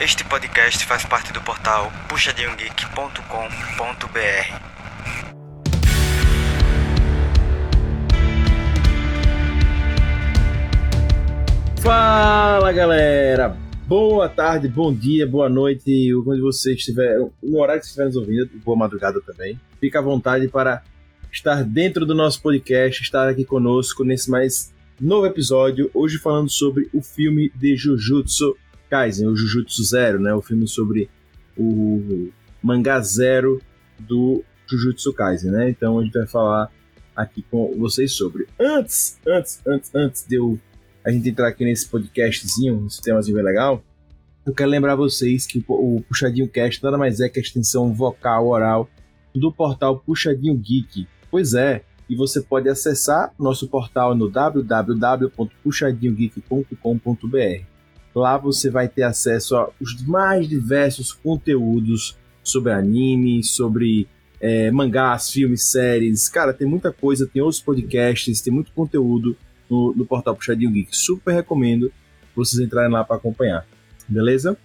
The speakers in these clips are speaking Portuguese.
Este podcast faz parte do portal puxadinhogeek.com.br. Fala galera! Boa tarde, bom dia, boa noite, onde você estiver, no horário que você estiver nos ouvindo, boa madrugada também. Fica à vontade para estar dentro do nosso podcast, estar aqui conosco nesse mais novo episódio. Hoje falando sobre o filme de Jujutsu Kaisen, o Jujutsu Zero, né? O filme sobre o mangá zero do Jujutsu Kaisen, né? Então a gente vai falar aqui com vocês sobre. Antes, antes, antes, antes de eu a gente entrar aqui nesse podcastzinho, esse temazinho bem legal, eu quero lembrar vocês que o Puxadinho Cast nada mais é que a extensão vocal oral do portal Puxadinho Geek. Pois é, e você pode acessar nosso portal no www.puxadinhogeek.com.br. Lá você vai ter acesso aos mais diversos conteúdos sobre anime, sobre é, mangás, filmes, séries. Cara, tem muita coisa, tem outros podcasts, tem muito conteúdo no, no portal Puxadinho Geek. Super recomendo vocês entrarem lá para acompanhar. Beleza?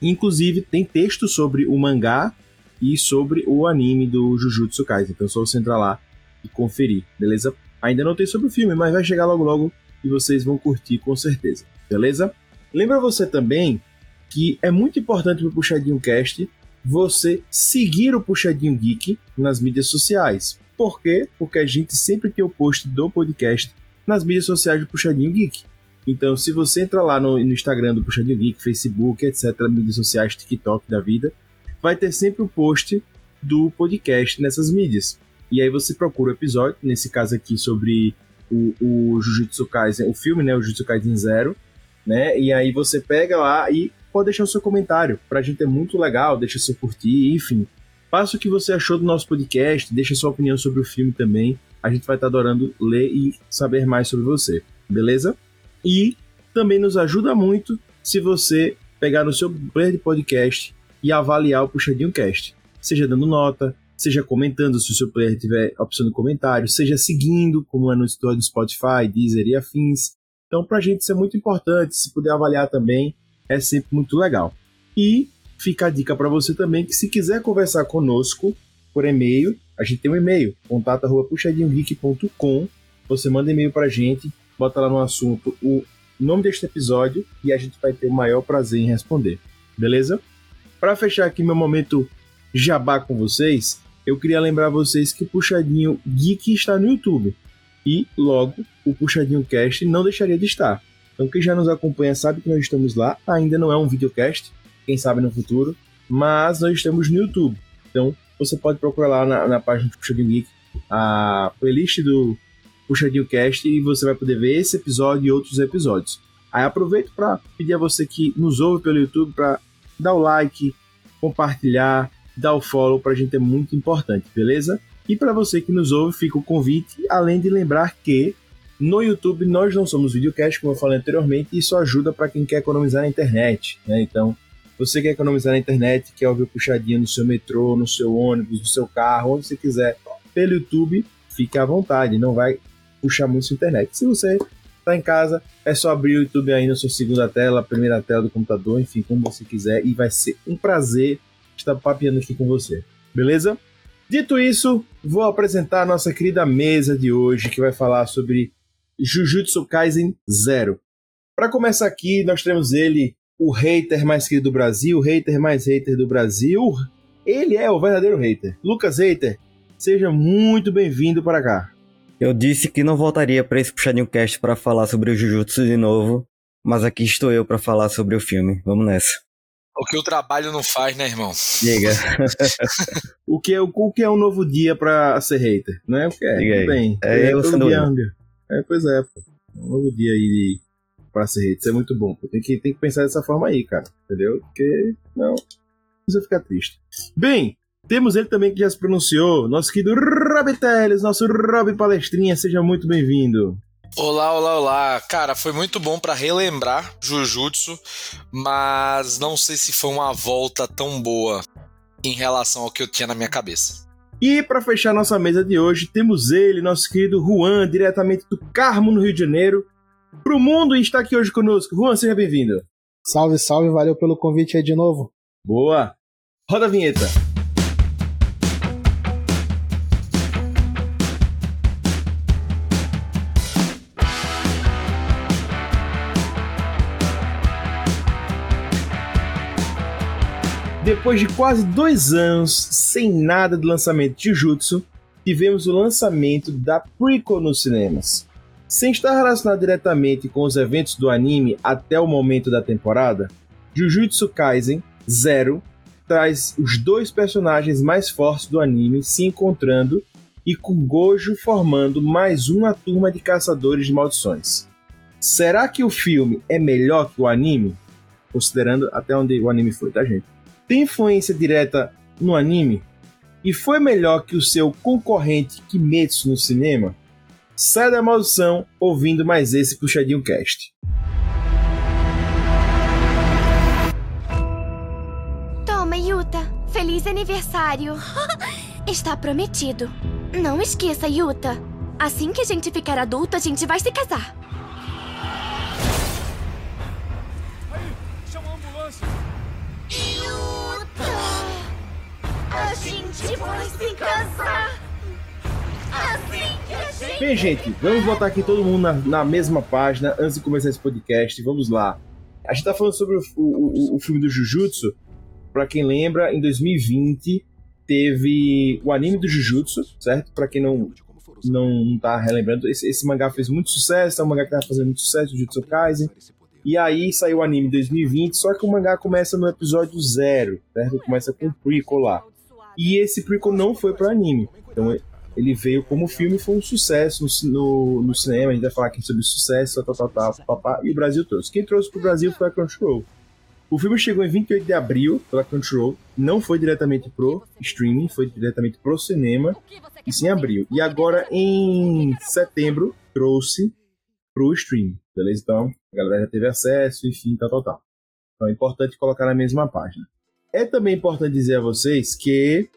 Inclusive, tem texto sobre o mangá e sobre o anime do Jujutsu Kaisen. Então é só você entrar lá e conferir, beleza? Ainda não tem sobre o filme, mas vai chegar logo logo e vocês vão curtir com certeza, beleza? Lembra você também que é muito importante pro Puxadinho Cast você seguir o Puxadinho Geek nas mídias sociais. Por quê? Porque a gente sempre tem o post do podcast nas mídias sociais do Puxadinho Geek. Então, se você entrar lá no, no Instagram do Puxadinho Geek, Facebook, etc., mídias sociais, TikTok da vida, vai ter sempre o post do podcast nessas mídias. E aí você procura o episódio, nesse caso aqui sobre o, o Jujutsu Kaisen, o filme, né, o Jujutsu Kaisen Zero, né? E aí você pega lá e pode deixar o seu comentário. Pra gente é muito legal, deixa seu curtir, enfim. Faça o que você achou do nosso podcast, deixa sua opinião sobre o filme também. A gente vai estar adorando ler e saber mais sobre você, beleza? E também nos ajuda muito se você pegar no seu player de podcast e avaliar o Puxadinho Cast. Seja dando nota, seja comentando se o seu player tiver opção de comentário, seja seguindo, como é no Spotify, Deezer e afins. Então, para a gente isso é muito importante. Se puder avaliar também, é sempre muito legal. E fica a dica para você também que se quiser conversar conosco por e-mail, a gente tem um e-mail, contato@puxadinhogeek.com. Você manda e-mail para a gente, bota lá no assunto o nome deste episódio e a gente vai ter o maior prazer em responder. Beleza? Para fechar aqui meu momento jabá com vocês, eu queria lembrar vocês que o Puxadinho Geek está no YouTube e logo o Puxadinho Cast não deixaria de estar. Então quem já nos acompanha sabe que nós estamos lá, ainda não é um videocast, quem sabe no futuro, mas nós estamos no YouTube. Então você pode procurar lá na, na página do Puxadinho Geek a playlist do Puxadinho Cast e você vai poder ver esse episódio e outros episódios. Aí aproveito para pedir a você que nos ouve pelo YouTube para dar o like, compartilhar, dar o follow, para a gente é muito importante, beleza? E para você que nos ouve, fica o convite, além de lembrar que no YouTube nós não somos videocast, como eu falei anteriormente, e isso ajuda para quem quer economizar na internet. Né? Então, você quer economizar na internet, quer ouvir puxadinha no seu metrô, no seu ônibus, no seu carro, onde você quiser, pelo YouTube, fique à vontade, não vai puxar muito sua internet. Se você está em casa, é só abrir o YouTube aí na sua segunda tela, primeira tela do computador, enfim, como você quiser, e vai ser um prazer estar papeando aqui com você. Beleza? Dito isso, vou apresentar a nossa querida mesa de hoje, que vai falar sobre Jujutsu Kaisen Zero. Para começar aqui, nós temos ele, o hater mais querido do Brasil, o hater mais hater do Brasil. Ele é o verdadeiro hater. Lucas Hater, seja muito bem-vindo para cá. Eu disse que não voltaria para esse puxadinho cast para falar sobre o Jujutsu de novo, mas aqui estou eu para falar sobre o filme. Vamos nessa. O que o trabalho não faz, né, irmão? Diga. o, que é, o que é um novo dia pra ser hater? Não é o que é? Diga bem. É, é, todo dia, é, pois é, pô. Um novo dia aí pra ser hater. Isso é muito bom. Tem, que, tem que pensar dessa forma aí, cara. Entendeu? Porque, não. Você fica triste. Bem, temos ele também que já se pronunciou. Nosso querido Rob Teles, nosso Rob Palestrinha. Seja muito bem-vindo. Olá, olá, olá. Cara, foi muito bom para relembrar Jujutsu, mas não sei se foi uma volta tão boa em relação ao que eu tinha na minha cabeça. E para fechar nossa mesa de hoje, temos ele, nosso querido Juan, diretamente do Carmo, no Rio de Janeiro, pro mundo e está aqui hoje conosco. Juan, seja bem-vindo. Salve, salve, valeu pelo convite aí de novo. Boa! Roda a vinheta! Depois de quase dois anos sem nada de lançamento de Jujutsu, tivemos o lançamento da prequel nos cinemas. Sem estar relacionado diretamente com os eventos do anime até o momento da temporada, Jujutsu Kaisen Zero traz os dois personagens mais fortes do anime se encontrando e com Gojo formando mais uma turma de caçadores de maldições. Será que o filme é melhor que o anime? Considerando até onde o anime foi, tá, gente? Tem influência direta no anime? E foi melhor que o seu concorrente Kimetsu no cinema? Sai da maldição ouvindo mais esse Puxadinho Cast. Toma, Yuta. Feliz aniversário. Está prometido. Não esqueça, Yuta. Assim que a gente ficar adulto, a gente vai se casar. Vai se casar. Assim que a gente... Bem, gente, vamos botar aqui todo mundo na, na mesma página antes de começar esse podcast. Vamos lá. A gente tá falando sobre o, o, o filme do Jujutsu. Pra quem lembra, em 2020 teve o anime do Jujutsu, certo? Pra quem não, não tá relembrando, esse, esse mangá fez muito sucesso, é um mangá que tava fazendo muito sucesso, o Jujutsu Kaisen. E aí saiu o anime em 2020, só que o mangá começa no episódio zero, certo? Começa com um prequel lá. E esse prequel não foi pro anime. Então ele veio como filme foi um sucesso no, no, cinema. A gente vai falar aqui sobre sucesso, papá, e o Brasil trouxe. Quem trouxe pro Brasil foi a Crunchyroll. O filme chegou em 28 de abril pela Crunchyroll, não foi diretamente pro streaming, foi diretamente pro cinema, e sim abril. E agora em setembro trouxe pro streaming, beleza? Então a galera já teve acesso, enfim, tal, tal, tal. Então é importante colocar na mesma página. É também importante dizer a vocês que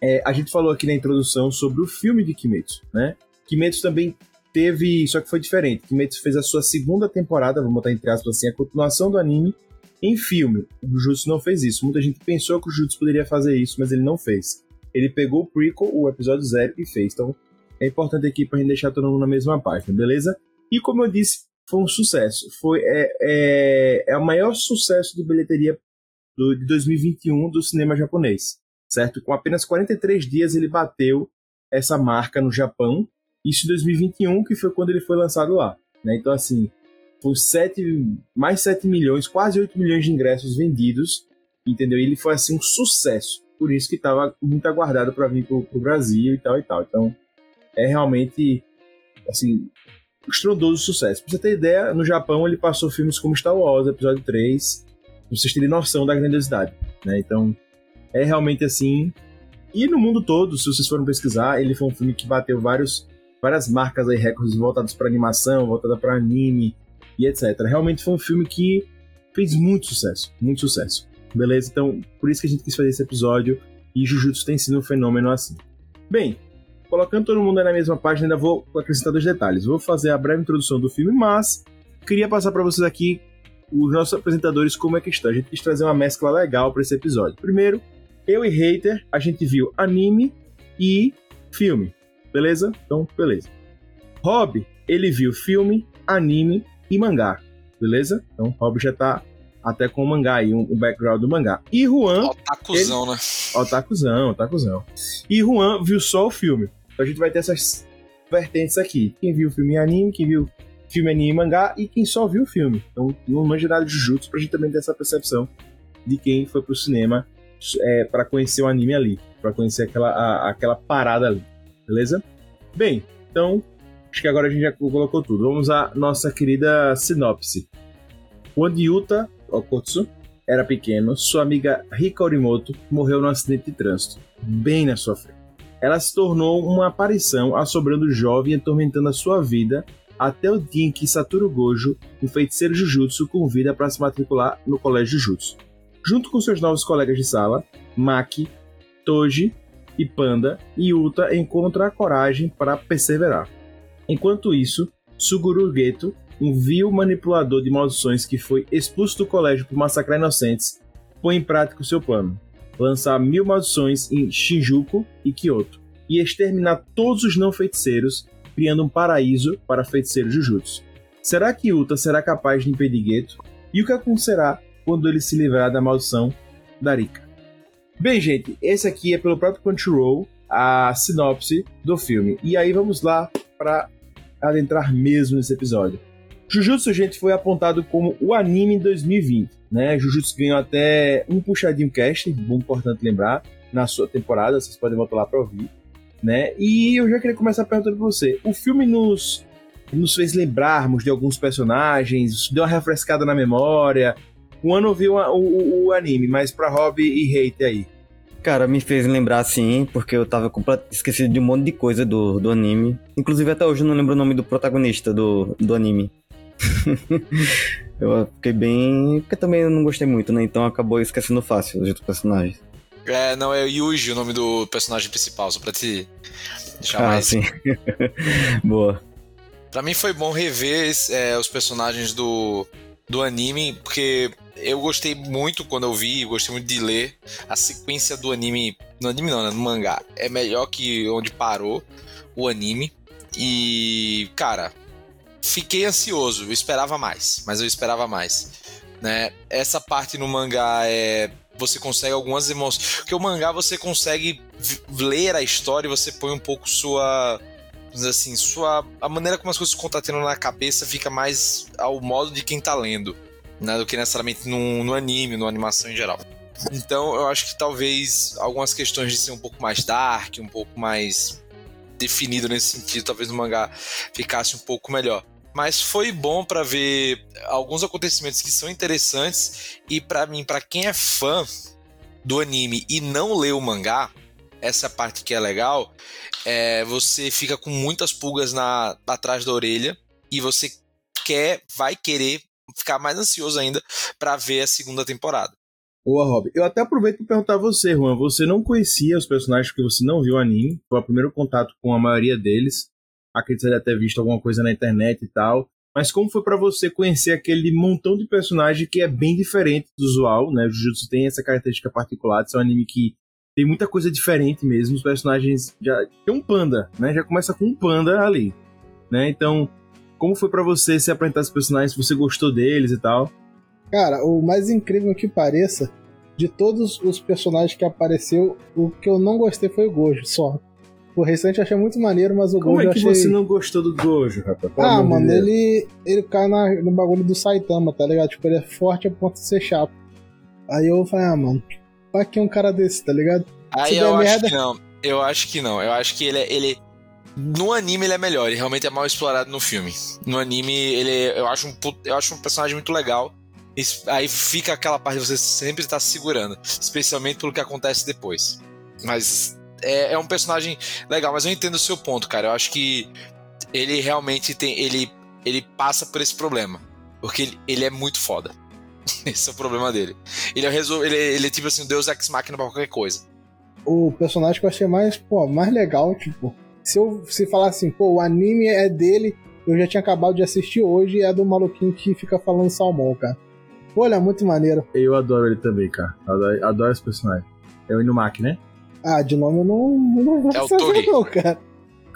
é, a gente falou aqui na introdução sobre o filme de Kimetsu, né? Kimetsu também teve, só que foi diferente. Kimetsu fez a sua segunda temporada, vamos botar entre aspas assim, a continuação do anime em filme. O Jujutsu não fez isso. Muita gente pensou que o Jujutsu poderia fazer isso, mas ele não fez. Ele pegou o prequel, o episódio zero, e fez. Então é importante aqui pra gente deixar todo mundo na mesma página, beleza? E como eu disse, foi um sucesso. Foi é, é, é o maior sucesso de bilheteria do, de 2021 do cinema japonês certo? Com apenas 43 dias ele bateu essa marca no Japão, isso em 2021, que foi quando ele foi lançado lá, né? Então, assim, foi 7, mais 7 milhões, quase 8 milhões de ingressos vendidos, entendeu? E ele foi, assim, um sucesso, por isso que estava muito aguardado para vir pro, pro Brasil e tal e tal. Então, é realmente, assim, estrondoso sucesso. Pra você ter ideia, no Japão ele passou filmes como Star Wars, episódio 3, vocês terem noção da grandiosidade, né? Então, é realmente assim. E no mundo todo, se vocês forem pesquisar, ele foi um filme que bateu vários, várias marcas aí, recordes voltados para animação, voltada para anime e etc. Realmente foi um filme que fez muito sucesso, muito sucesso. Beleza? Então, por isso que a gente quis fazer esse episódio e Jujutsu tem sido um fenômeno assim. Bem, colocando todo mundo na mesma página, ainda vou acrescentar dois detalhes. Vou fazer a breve introdução do filme, mas queria passar para vocês aqui os nossos apresentadores como é que está. A gente quis trazer uma mescla legal para esse episódio. Primeiro, eu e Hater, a gente viu anime e filme. Beleza? Então, beleza. Rob, ele viu filme, anime e mangá. Beleza? Então, Rob já tá até com o mangá aí, um, um background do mangá. E Juan. Otakuzão, ele... né? Otakuzão, otakuzão. E Juan viu só o filme. Então a gente vai ter essas vertentes aqui. Quem viu filme e anime, quem viu filme, anime e mangá, e quem só viu o filme. Então, não manja nada de Jujutsu pra gente também ter essa percepção de quem foi pro cinema é, para conhecer o anime ali, para conhecer aquela, a, aquela parada ali, beleza? Bem, então acho que agora a gente já colocou tudo. Vamos à nossa querida sinopse. Quando Yuta Okotsu era pequeno, sua amiga Rika Orimoto morreu num acidente de trânsito, bem na sua frente. Ela se tornou uma aparição assombrando o jovem e atormentando a sua vida até o dia em que Satoru Gojo, um feiticeiro Jujutsu, convida para se matricular no colégio Jujutsu. Junto com seus novos colegas de sala, Maki, Toji e Panda, Yuta encontra a coragem para perseverar. Enquanto isso, Suguru Geto um vil manipulador de maldições que foi expulso do colégio por massacrar inocentes, põe em prática o seu plano: lançar mil maldições em Shinjuku e Kyoto e exterminar todos os não feiticeiros, criando um paraíso para feiticeiros Jujutsu. Será que Uta será capaz de impedir Geto? E o que acontecerá quando ele se livrar da maldição da Rika? Bem, gente, esse aqui é pelo próprio Crunchyroll a sinopse do filme. E aí vamos lá para adentrar mesmo nesse episódio. Jujutsu, gente, foi apontado como o anime em 2020, né? Jujutsu ganhou até um puxadinho cast, bom importante lembrar, na sua temporada, vocês podem voltar lá para ouvir, né? E eu já queria começar perguntando para você, o filme nos nos fez lembrarmos de alguns personagens, deu uma refrescada na memória. O ano viu o, o, o anime, mas para hobby e hate aí. Cara, me fez lembrar sim, porque eu tava esquecido de um monte de coisa do, do anime. Inclusive até hoje eu não lembro o nome do protagonista do, do anime. eu fiquei bem. Porque também eu não gostei muito, né? Então acabou esquecendo fácil os outros personagens. É, não, é Yuji o nome do personagem principal, só pra te deixar ah, mais. sim. Boa. Pra mim foi bom rever é, os personagens do, do anime, porque eu gostei muito quando eu vi, gostei muito de ler. A sequência do anime. No anime não, né? No mangá. É melhor que onde parou o anime. E, cara, fiquei ansioso, eu esperava mais, mas eu esperava mais. Né? Essa parte no mangá é. Você consegue algumas emoções. Porque o mangá você consegue ler a história e você põe um pouco sua. assim, sua. A maneira como as coisas estão tendo na cabeça fica mais ao modo de quem tá lendo. Né, do que necessariamente no, no anime, no animação em geral. Então eu acho que talvez algumas questões de ser um pouco mais dark, um pouco mais definido nesse sentido, talvez no mangá ficasse um pouco melhor. Mas foi bom para ver alguns acontecimentos que são interessantes e para mim, para quem é fã do anime e não lê o mangá, essa parte que é legal, é, você fica com muitas pulgas na atrás da orelha e você quer, vai querer ficar mais ansioso ainda para ver a segunda temporada. Boa, Rob. Eu até aproveito para perguntar a você, Juan. Você não conhecia os personagens porque você não viu o anime. Foi o primeiro contato com a maioria deles acredito ter até visto alguma coisa na internet e tal. Mas como foi para você conhecer aquele montão de personagem que é bem diferente do usual, né? O Jujutsu tem essa característica particular, é um anime que tem muita coisa diferente mesmo. Os personagens já tem um panda, né? Já começa com um panda ali, né? Então, como foi para você se apresentar esses personagens? Você gostou deles e tal? Cara, o mais incrível que pareça, de todos os personagens que apareceu, o que eu não gostei foi o Gojo, só. O restante eu achei muito maneiro, mas o Como Gojo é que achei... você não gostou do Gojo, rapaz? Ah, mano, Deus. ele, ele cai na, no bagulho do Saitama, tá ligado? Tipo, ele é forte a ponto de ser chato. Aí eu falei, ah, mano, pra que um cara desse, tá ligado? Aí eu acho merda- que não. Eu acho que não. Eu acho que ele, é- ele no anime ele é melhor. Ele realmente é mal explorado no filme. No anime ele, eu acho um, eu acho um personagem muito legal. Aí fica aquela parte de você sempre estar se segurando, especialmente pelo que acontece depois. Mas é, é um personagem legal. Mas eu entendo o seu ponto, cara. Eu acho que ele realmente tem, ele, ele passa por esse problema, porque ele, ele é muito foda. Esse é o problema dele. Ele é, resol- ele, ele é tipo assim, Deus Ex Machina pra qualquer coisa. O personagem que eu achei mais, pô, mais legal, tipo, se eu se falar assim, pô, o anime é dele, eu já tinha acabado de assistir hoje e é do maluquinho que fica falando salmão, cara. Pô, ele é muito maneiro. Eu adoro ele também, cara. Adoro, adoro esse personagem. É o Inumaki, né? Ah, de nome eu não, não vou É o saber não, cara.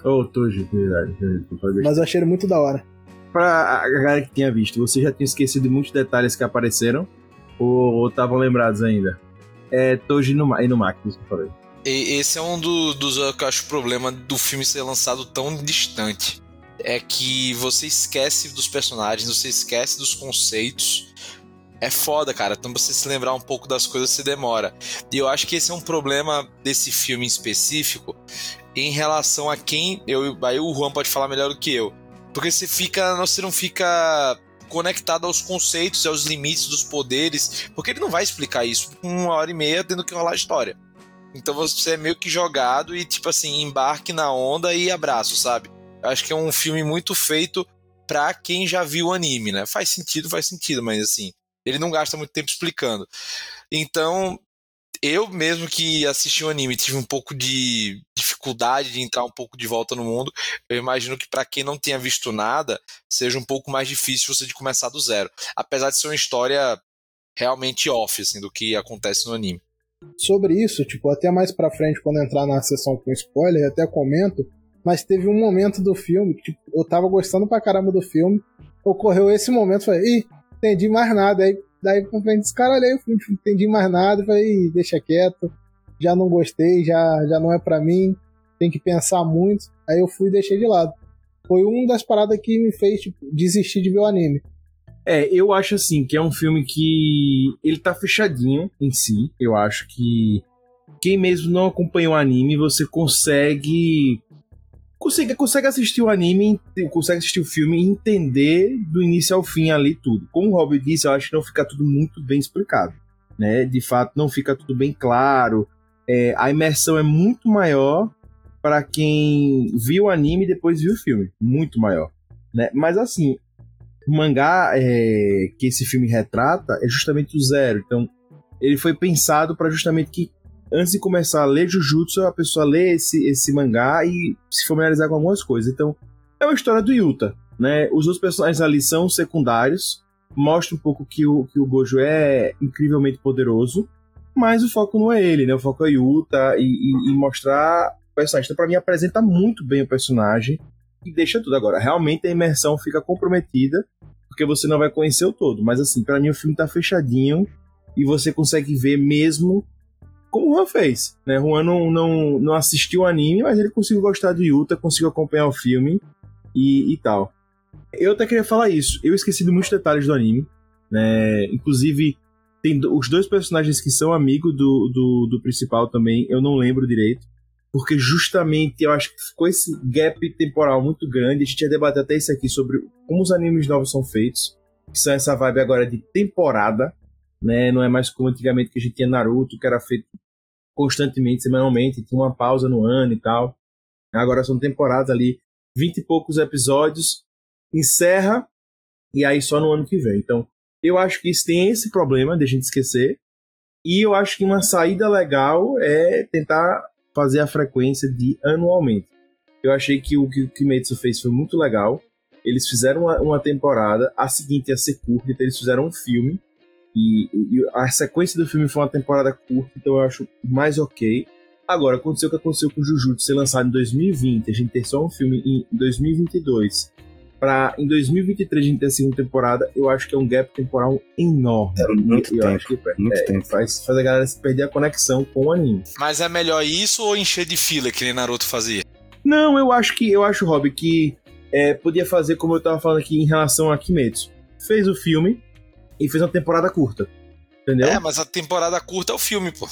Ô, oh, Toji, verdade. verdade. Mas eu achei ele muito da hora. Pra a galera que tinha visto, você já tinha esquecido de muitos detalhes que apareceram? Ou estavam lembrados ainda? É Toji Inuma- Inumaki, isso que eu falei. E esse é um do- dos que eu acho problema do filme ser lançado tão distante. É que você esquece dos personagens, você esquece dos conceitos. É foda, cara. Então você se lembrar um pouco das coisas se demora. E eu acho que esse é um problema desse filme em específico em relação a quem. Eu, aí o Juan pode falar melhor do que eu. Porque você fica. Você não fica conectado aos conceitos e aos limites dos poderes. Porque ele não vai explicar isso uma hora e meia tendo que rolar a história. Então você é meio que jogado e, tipo assim, embarque na onda e abraço, sabe? Eu acho que é um filme muito feito pra quem já viu o anime, né? Faz sentido, faz sentido, mas assim, ele não gasta muito tempo explicando. Então, eu mesmo que assisti o um anime tive um pouco de dificuldade de entrar um pouco de volta no mundo. Eu imagino que para quem não tenha visto nada, seja um pouco mais difícil você de começar do zero. Apesar de ser uma história realmente off, assim, do que acontece no anime. Sobre isso, tipo, até mais pra frente, quando entrar na sessão com spoiler, até comento, mas teve um momento do filme que tipo, eu tava gostando pra caramba do filme, ocorreu esse momento, falei, ih, entendi mais nada. Aí daí eu descaralhei o filme, não entendi mais nada, falei, deixa quieto, já não gostei, já, já não é para mim, tem que pensar muito. Aí eu fui e deixei de lado. Foi uma das paradas que me fez tipo, desistir de ver o anime. É, eu acho assim que é um filme que ele tá fechadinho em si. Eu acho que quem mesmo não acompanha o anime, você consegue consegue, consegue assistir o anime, consegue assistir o filme e entender do início ao fim ali tudo. Como o Rob disse, eu acho que não fica tudo muito bem explicado. Né? De fato, não fica tudo bem claro. É, a imersão é muito maior para quem viu o anime e depois viu o filme. Muito maior. Né? Mas assim, o mangá é, que esse filme retrata é justamente o zero. Então, ele foi pensado para justamente que antes de começar a ler Jujutsu, a pessoa lê esse, esse mangá e se familiarizar com algumas coisas. Então, é uma história do Yuta, né? Os outros personagens ali são secundários, mostra um pouco que o, que o Gojo é incrivelmente poderoso, mas o foco não é ele, né? O foco é Yuta e, e, e mostrar o personagem. Então, pra mim, apresenta muito bem o personagem e deixa tudo. Agora, realmente a imersão fica comprometida, porque você não vai conhecer o todo. Mas, assim, para mim o filme tá fechadinho e você consegue ver mesmo como o Juan fez. Né? Juan não, não, não assistiu o anime, mas ele conseguiu gostar do Yuta, conseguiu acompanhar o filme e, e tal. Eu até queria falar isso. Eu esqueci de muitos detalhes do anime. Né? Inclusive, tem os dois personagens que são amigos do, do, do, principal também, eu não lembro direito. Porque justamente eu acho que ficou esse gap temporal muito grande. A gente ia debater até isso aqui sobre como os animes novos são feitos. Que são essa vibe agora de temporada. Né? Não é mais como antigamente que a gente tinha Naruto, que era feito constantemente, semanalmente, tinha uma pausa no ano e tal. Agora são temporadas ali, vinte e poucos episódios, encerra e aí só no ano que vem. Então, eu acho que isso tem esse problema de a gente esquecer. E eu acho que uma saída legal é tentar fazer a frequência de anualmente. Eu achei que o que o Kimetsu fez foi muito legal. Eles fizeram uma, uma temporada, a seguinte ia ser curta, então eles fizeram um filme e, e, a sequência do filme foi uma temporada curta, então eu acho mais ok. Agora, aconteceu o que aconteceu com o Jujutsu ser lançado em 2020, a gente ter só um filme em 2022. Pra em 2023 a gente ter a segunda temporada, eu acho que é um gap temporal enorme. É muito eu tempo. Acho que, muito é, tempo. Faz, faz a galera perder a conexão com o anime. Mas é melhor isso ou encher de fila que nem Naruto fazia? Não, eu acho que eu acho, Rob, que é, podia fazer como eu tava falando aqui em relação a Kimetsu. Fez o filme, e fez uma temporada curta. Entendeu? É, mas a temporada curta é o filme, pô.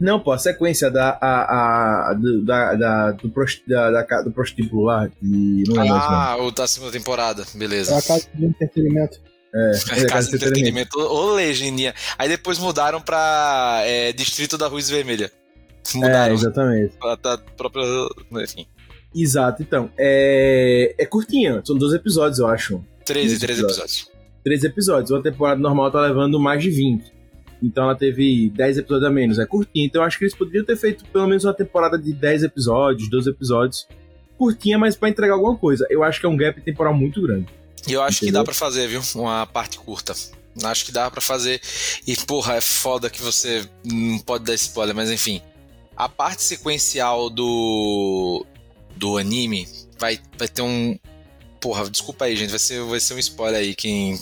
Não, pô, a sequência da, a, a, do, da, da, do, prost, da, da, do prostíbulo lá, que não é Ah, o da segunda temporada, beleza. É a casa de entretenimento. É, é, é casa de entretenimento. Ô, legendinha. Aí depois mudaram pra é, Distrito da Ruiz Vermelha. Mudaram. É, exatamente. Pra, pra própria. Enfim. Exato, então. É, é curtinha, são 12 episódios, eu acho. 13, 13 episódios. Três episódios. Uma temporada normal tá levando mais de 20. Então ela teve 10 episódios a menos. É curtinha. Então eu acho que eles poderiam ter feito pelo menos uma temporada de 10 episódios, 12 episódios. Curtinha, mas para entregar alguma coisa. Eu acho que é um gap temporal muito grande. E eu acho Entendeu? que dá para fazer, viu? Uma parte curta. Acho que dá para fazer. E, porra, é foda que você não pode dar spoiler, mas enfim. A parte sequencial do. do anime vai, vai ter um. Porra, desculpa aí, gente. Vai ser, vai ser um spoiler aí. Quem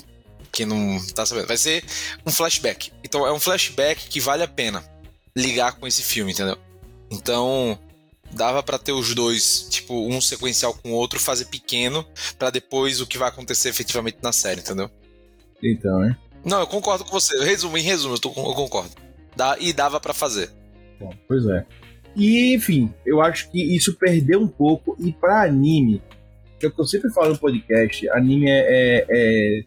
quem não tá sabendo. Vai ser um flashback. Então é um flashback que vale a pena ligar com esse filme, entendeu? Então dava para ter os dois, tipo, um sequencial com o outro, fazer pequeno, para depois o que vai acontecer efetivamente na série, entendeu? Então, hein? Não, eu concordo com você. Resumo, em resumo, eu, tô, eu concordo. Dá, e dava para fazer. Bom, pois é. E, enfim, eu acho que isso perdeu um pouco. E para anime, que é o que eu sempre falo no podcast, anime é, é, é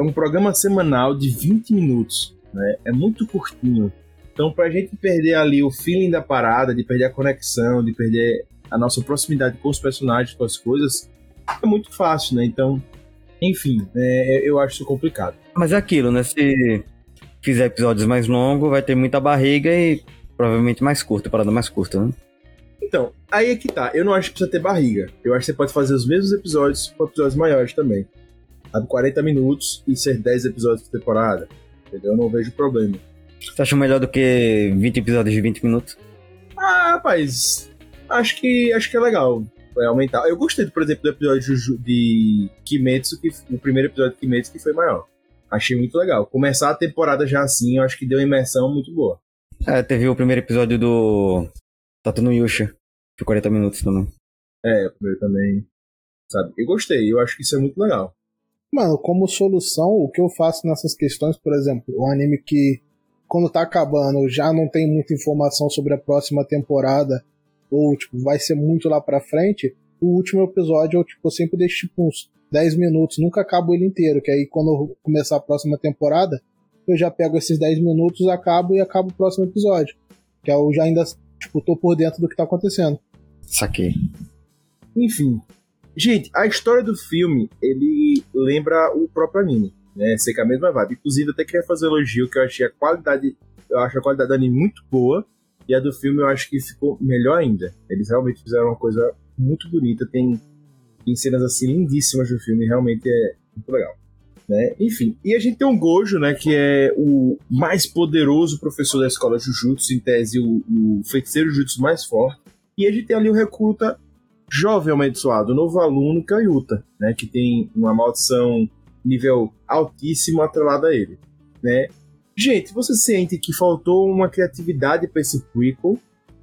é um programa semanal de 20 minutos, né? É muito curtinho. Então, para a gente perder ali o feeling da parada, de perder a conexão, de perder a nossa proximidade com os personagens, com as coisas, é muito fácil, né? Então, enfim, é, eu acho isso complicado. Mas é aquilo, né? Se, fizer episódios mais longos, vai ter muita barriga e provavelmente mais curta, parada mais curta, né? Então, aí é que tá. Eu não acho que precisa ter barriga. Eu acho que você pode fazer os mesmos episódios com episódios maiores também. Sabe, 40 minutos e ser 10 episódios por temporada. Entendeu? Eu não vejo problema. Você acha melhor do que 20 episódios de 20 minutos? Ah, rapaz, acho que acho que é legal. Vai aumentar. Eu gostei, por exemplo, do episódio de, de Kimetsu, que, o primeiro episódio de Kimetsu que foi maior. Achei muito legal. Começar a temporada já assim, eu acho que deu uma imersão muito boa. É, teve o primeiro episódio do Tatu no Yusha, de 40 minutos também. É, o primeiro também. Sabe? Eu gostei, eu acho que isso é muito legal. Mano, como solução, o que eu faço nessas questões, por exemplo, um anime que quando tá acabando já não tem muita informação sobre a próxima temporada, ou tipo, vai ser muito lá pra frente, o último episódio eu, tipo, eu sempre deixo tipo, uns 10 minutos, nunca acabo ele inteiro, que aí quando eu começar a próxima temporada, eu já pego esses 10 minutos, acabo e acabo o próximo episódio. Que eu já ainda, tipo, tô por dentro do que tá acontecendo. Saquei. Enfim. Gente, a história do filme, ele lembra o próprio anime, né? Sei que é a mesma vibe. Inclusive, até queria fazer elogio, que eu achei a qualidade, eu acho a qualidade do anime muito boa, e a do filme eu acho que ficou melhor ainda. Eles realmente fizeram uma coisa muito bonita, tem, tem cenas assim lindíssimas do filme, realmente é muito legal. Né? Enfim, e a gente tem um Gojo, né, que é o mais poderoso professor da escola Jujutsu, em tese o, o feiticeiro Jujutsu mais forte. E a gente tem ali o recruta jovem amaldiçoado, novo aluno Kayuta, né, que tem uma maldição nível altíssimo atrelada a ele, né? Gente, você sente que faltou uma criatividade para esse prequel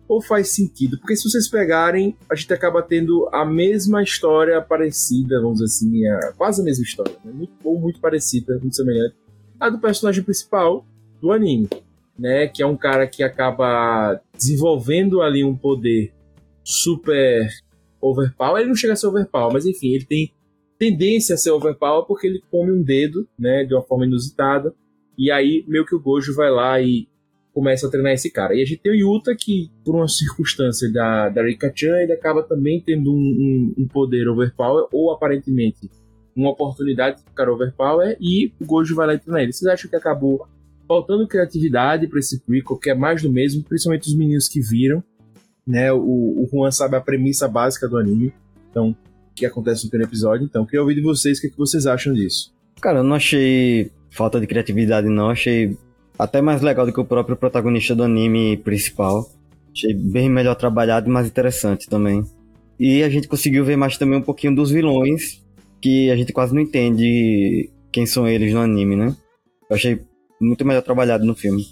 ou faz sentido? Porque se vocês pegarem, a gente acaba tendo a mesma história parecida, vamos dizer assim, a, quase a mesma história, né? muito, ou muito parecida, muito semelhante, a do personagem principal do anime, né? Que é um cara que acaba desenvolvendo ali um poder super overpower. Ele não chega a ser overpower, mas enfim, ele tem tendência a ser overpower porque ele come um dedo, né? De uma forma inusitada. E aí, meio que o Gojo vai lá e começa a treinar esse cara. E a gente tem o Yuta, que por uma circunstância da, da Rika-chan, ele acaba também tendo um, um, um, poder overpower, ou aparentemente uma oportunidade de ficar overpower, e o Gojo vai lá e treinar ele. Vocês acham que acabou faltando criatividade para esse prequel, que é mais do mesmo, principalmente os meninos que viram, né? O, o Juan sabe a premissa básica do anime, então, que acontece no primeiro episódio. Então, queria ouvir de vocês o que, é que vocês acham disso. Cara, eu não achei falta de criatividade, não. Achei até mais legal do que o próprio protagonista do anime principal. Achei bem melhor trabalhado e mais interessante também. E a gente conseguiu ver mais também um pouquinho dos vilões, que a gente quase não entende quem são eles no anime, né? Eu achei muito melhor trabalhado no filme.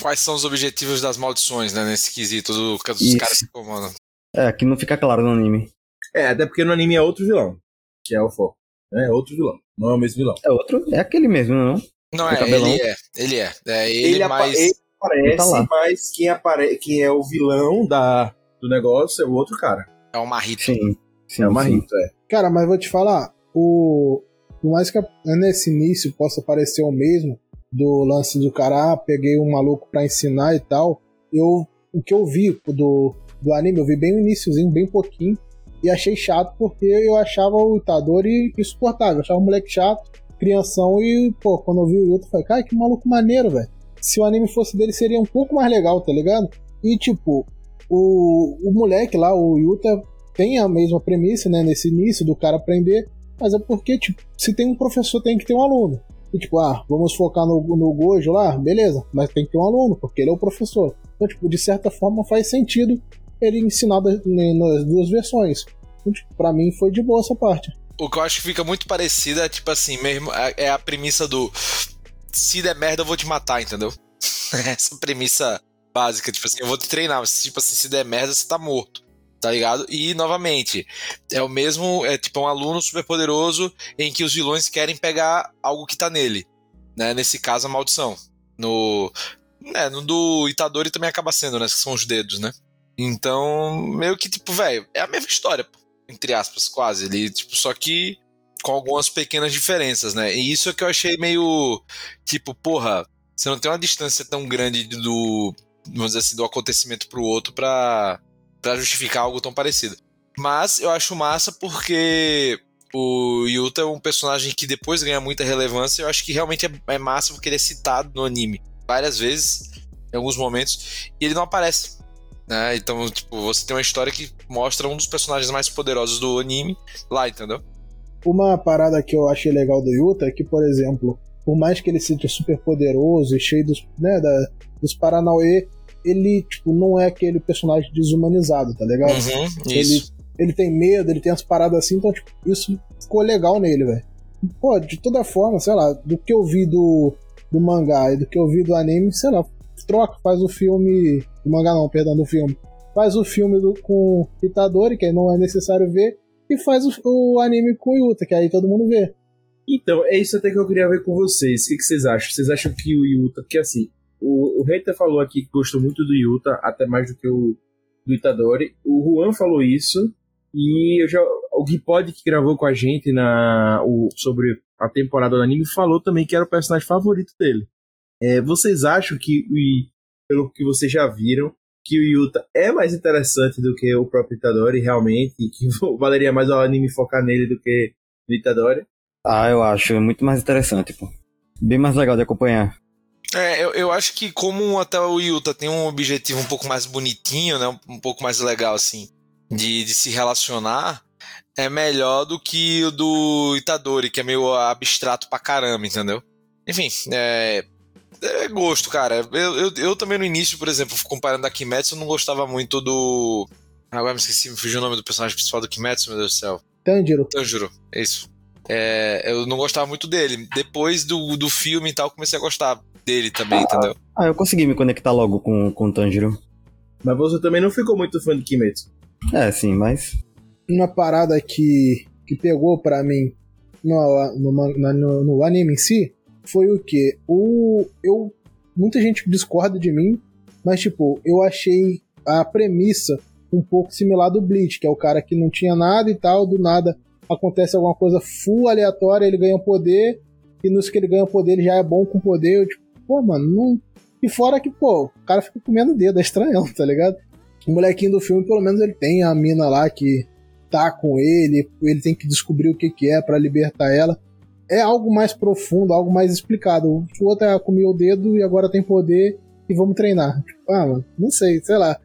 Quais são os objetivos das maldições, né? Nesse quesito do, dos Isso. caras que comandam. É, aqui não fica claro no anime. É, até porque no anime é outro vilão, que é o foco. Né? É outro vilão, não é o mesmo vilão. É outro? É aquele mesmo, não? Não, é, ele é. Ele é. é ele, ele mais. Ele aparece, tá mas quem, apare... quem é o vilão da... do negócio é o outro cara. É o Marrito. Sim. sim é o Marrito, é. Cara, mas vou te falar, o. Por mais que nesse início possa parecer o mesmo, do lance do cara, ah, peguei um maluco pra ensinar e tal, eu. O que eu vi do, do anime, eu vi bem o iníciozinho, bem pouquinho, e achei chato porque eu achava o Itadori insuportável, eu achava o moleque chato crianção e, pô, quando eu vi o Yuta, eu falei, cara, que maluco maneiro, velho. Se o anime fosse dele, seria um pouco mais legal, tá ligado? E, tipo, o, o moleque lá, o Yuta, tem a mesma premissa, né, nesse início do cara aprender, mas é porque, tipo, se tem um professor, tem que ter um aluno. E, tipo, ah, vamos focar no, no Gojo lá, beleza, mas tem que ter um aluno, porque ele é o professor. Então, tipo, de certa forma faz sentido ele ensinar nas duas versões. Então, tipo, pra mim foi de boa essa parte o que eu acho que fica muito parecido é tipo assim, mesmo é, é a premissa do se der merda eu vou te matar, entendeu? Essa premissa básica, tipo assim, eu vou te treinar, mas tipo assim, se der merda você tá morto. Tá ligado? E novamente, é o mesmo, é tipo um aluno super poderoso em que os vilões querem pegar algo que tá nele, né? Nesse caso a maldição. No, é, no do Itadori também acaba sendo, né? Que são os dedos, né? Então, meio que tipo, velho, é a mesma história, entre aspas, quase. Ele, tipo, só que com algumas pequenas diferenças, né? E isso é que eu achei meio tipo, porra, você não tem uma distância tão grande do, vamos dizer assim, do acontecimento pro outro pra, pra justificar algo tão parecido. Mas eu acho massa porque o Yuta é um personagem que depois ganha muita relevância. Eu acho que realmente é, é massa porque ele é citado no anime várias vezes, em alguns momentos, e ele não aparece. Né? Então, tipo, você tem uma história que mostra um dos personagens mais poderosos do anime lá, entendeu? Uma parada que eu achei legal do Yuta é que, por exemplo, por mais que ele seja super poderoso e cheio dos, né, da, dos Paranauê, ele, tipo, não é aquele personagem desumanizado, tá ligado? Uhum, ele, isso. ele tem medo, ele tem as paradas assim, então, tipo, isso ficou legal nele, velho. Pô, de toda forma, sei lá, do que eu vi do, do mangá e do que eu vi do anime, sei lá, troca, faz o filme. Do mangá não, perdão, do filme. Faz o filme do, com Itadori, que aí não é necessário ver, e faz o, o anime com Yuta, que aí todo mundo vê. Então, é isso até que eu queria ver com vocês. O que, que vocês acham? Vocês acham que o Yuta. Porque assim, o, o Reiter falou aqui que gostou muito do Yuta, até mais do que o do Itadori. O Juan falou isso. E já, o Gui Pod, que gravou com a gente na, o, sobre a temporada do anime, falou também que era o personagem favorito dele. É, vocês acham que, pelo que vocês já viram, que o Yuta é mais interessante do que o próprio Itadori, realmente, e que valeria mais o anime focar nele do que no Itadori? Ah, eu acho muito mais interessante, pô. Bem mais legal de acompanhar. É, eu, eu acho que como até o Yuta tem um objetivo um pouco mais bonitinho, né? Um pouco mais legal, assim, de, de se relacionar, é melhor do que o do Itadori, que é meio abstrato pra caramba, entendeu? Enfim, é, é gosto, cara. Eu, eu, eu, também no início, por exemplo, comparando a Kimetsu, eu não gostava muito do. Agora me esqueci, me fugiu o nome do personagem principal do Kimetsu, meu Deus do céu. Tanjiro. Tanjiro, é isso. É, eu não gostava muito dele. Depois do, do filme e tal, comecei a gostar dele também, entendeu? Ah, eu consegui me conectar logo com, com o Tanjiro. Mas você também não ficou muito fã de Kimetsu? É, sim, mas. Uma parada que, que pegou pra mim no, no, no, no anime em si foi o que? O, eu, muita gente discorda de mim, mas tipo, eu achei a premissa um pouco similar do Bleach, que é o cara que não tinha nada e tal, do nada acontece alguma coisa full aleatória, ele ganha poder, e nos que ele ganha poder ele já é bom com poder, eu, tipo, pô, mano, não... E fora que, pô, o cara fica comendo dedo, é estranhão, tá ligado? O molequinho do filme, pelo menos ele tem a mina lá que tá com ele, ele tem que descobrir o que que é para libertar ela é algo mais profundo, algo mais explicado. O outro é comer o dedo e agora tem poder e vamos treinar. Ah, mano, não sei, sei lá.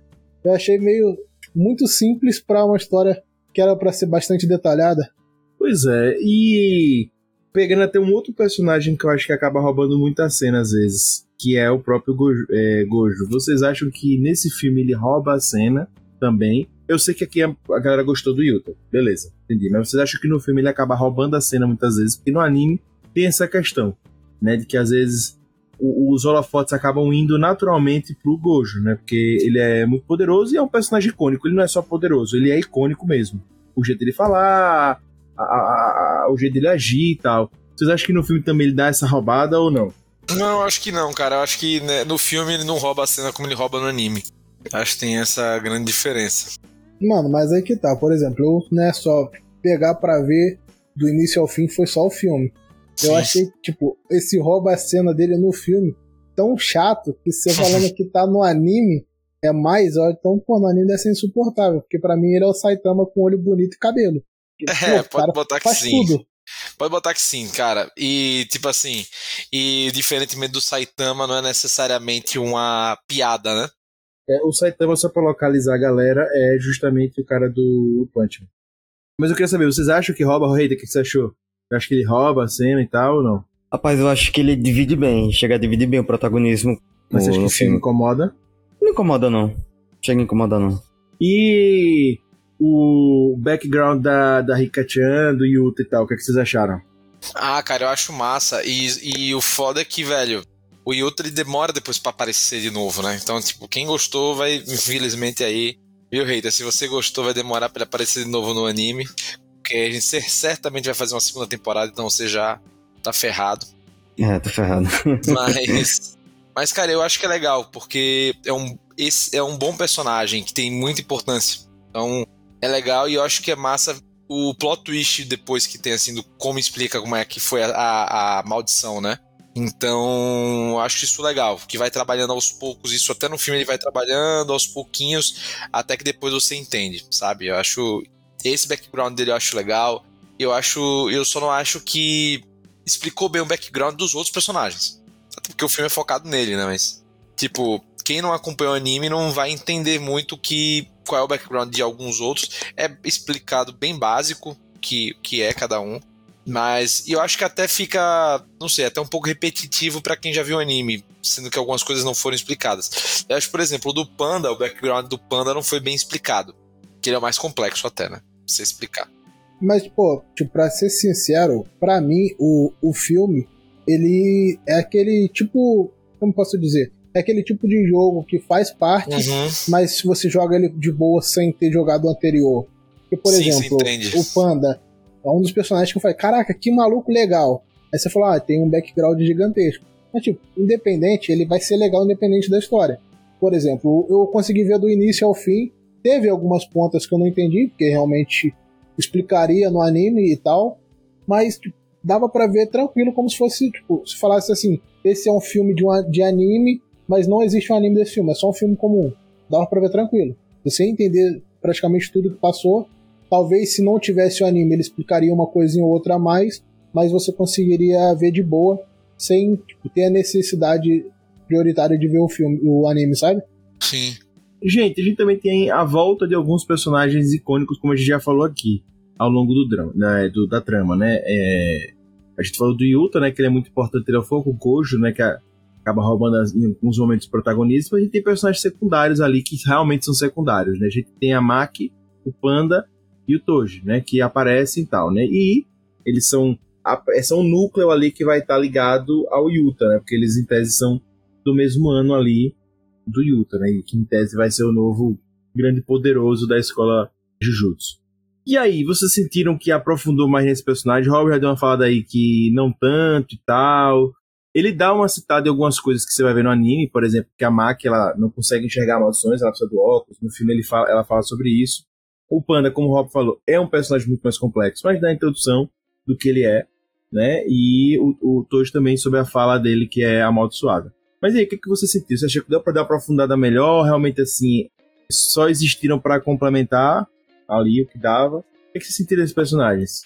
Eu achei meio muito simples para uma história que era para ser bastante detalhada. Pois é, e pegando até um outro personagem que eu acho que acaba roubando muita cena às vezes, que é o próprio Gojo. É, Gojo. Vocês acham que nesse filme ele rouba a cena também? Eu sei que aqui a, galera gostou do Yuta, beleza, entendi. Mas vocês acham que no filme ele acaba roubando a cena muitas vezes? Porque no anime tem essa questão, né? De que às vezes os holofotes acabam indo naturalmente pro Gojo, né? Porque ele é muito poderoso e é um personagem icônico. Ele não é só poderoso, ele é icônico mesmo. O jeito dele falar, a, a, a, o jeito dele agir e tal. Vocês acham que no filme também ele dá essa roubada ou não? Não, acho que não, cara. Eu acho que né, no filme ele não rouba a cena como ele rouba no anime. Acho que tem essa grande diferença. Mano, mas aí que tá, por exemplo, eu não é só pegar para ver do início ao fim, foi só o filme. Sim. Eu achei, tipo, esse rouba a cena dele no filme tão chato que você falando que tá no anime é mais, ó, então, pô, no anime deve ser insuportável, porque para mim ele é o Saitama com olho bonito e cabelo. É, pô, pode botar que sim. Tudo. Pode botar que sim, cara. E, tipo assim, e diferentemente do Saitama, não é necessariamente uma piada, né? É, o Saitama, só pra localizar a galera, é justamente o cara do Punch. Mas eu queria saber, vocês acham que rouba o Reiter? O que você achou? Acha que ele rouba a cena e tal ou não? Rapaz, eu acho que ele divide bem, chega a dividir bem o protagonismo. Mas você acha que isso filme. incomoda? Não incomoda, não. Chega a incomodar, não. E o background da, da Rika-chan, do Yuta e tal, o que, é que vocês acharam? Ah, cara, eu acho massa. E, e o foda é que, velho, o Yuta ele demora depois para aparecer de novo, né? Então, tipo, quem gostou vai, infelizmente aí, viu, Reita? Se você gostou, vai demorar para ele aparecer de novo no anime. Porque a gente certamente vai fazer uma segunda temporada, então você já tá ferrado. É, tá ferrado. Mas. Mas, cara, eu acho que é legal, porque é um, esse é um bom personagem que tem muita importância. Então, é legal e eu acho que é massa o plot twist depois que tem, assim, do como explica como é que foi a, a, a maldição, né? Então, acho isso legal, que vai trabalhando aos poucos, isso até no filme ele vai trabalhando aos pouquinhos, até que depois você entende, sabe? Eu acho esse background dele eu acho legal. Eu acho. Eu só não acho que explicou bem o background dos outros personagens. Até porque o filme é focado nele, né? Mas. Tipo, quem não acompanhou o anime não vai entender muito que qual é o background de alguns outros. É explicado bem básico que, que é cada um. Mas eu acho que até fica, não sei, até um pouco repetitivo para quem já viu o anime, sendo que algumas coisas não foram explicadas. Eu acho, por exemplo, do Panda, o background do Panda não foi bem explicado. Que ele é o mais complexo até, né? Pra você explicar. Mas, pô, tipo, pra ser sincero, pra mim, o, o filme, ele é aquele tipo. Como posso dizer? É aquele tipo de jogo que faz parte, Uhum. mas se você joga ele de boa sem ter jogado o anterior. Porque, por Sim, exemplo, o Panda é um dos personagens que eu falei, caraca, que maluco legal. Aí você falou, ah, tem um background gigantesco. Mas, tipo, independente, ele vai ser legal independente da história. Por exemplo, eu consegui ver do início ao fim. Teve algumas pontas que eu não entendi, porque realmente explicaria no anime e tal. Mas tipo, dava pra ver tranquilo, como se fosse, tipo, se falasse assim: esse é um filme de, um, de anime, mas não existe um anime desse filme, é só um filme comum. Dava pra ver tranquilo. Você entender praticamente tudo que passou. Talvez se não tivesse o anime, ele explicaria uma coisinha ou outra a mais, mas você conseguiria ver de boa, sem tipo, ter a necessidade prioritária de ver o filme, o anime, sabe? Sim. Gente, a gente também tem a volta de alguns personagens icônicos, como a gente já falou aqui, ao longo do drama, né, do- da trama, né? É, a gente falou do Yuta, né? Que ele é muito importante ter o foco, o Gojo, né? Que a- acaba roubando as- em alguns momentos protagonistas, mas a gente tem personagens secundários ali que realmente são secundários, né? A gente tem a Maki, o Panda e o Toji, né? Que aparecem e tal, né? E eles são, a- são um núcleo ali que vai estar ligado ao Yuta, né? Porque eles, em tese, são do mesmo ano ali do Yuta, né? Que em tese vai ser o novo grande poderoso da escola Jujutsu. E aí, vocês sentiram que aprofundou mais nesse personagem? Robert já deu uma falada aí que não tanto e tal. Ele dá uma citada em algumas coisas que você vai ver no anime, por exemplo, que a Maki ela não consegue enxergar maldições, ela precisa do óculos. No filme ele fala, ela fala sobre isso. O Panda, como o Rob falou, é um personagem muito mais complexo, mas dá a introdução do que ele é, né? E o, o Tojo também sobre a fala dele que é amaldiçoada. Mas aí, o que, que você sentiu? Você achou que deu pra dar uma aprofundada melhor? Realmente, assim, só existiram pra complementar ali o que dava? O que, que você sentiu desses personagens?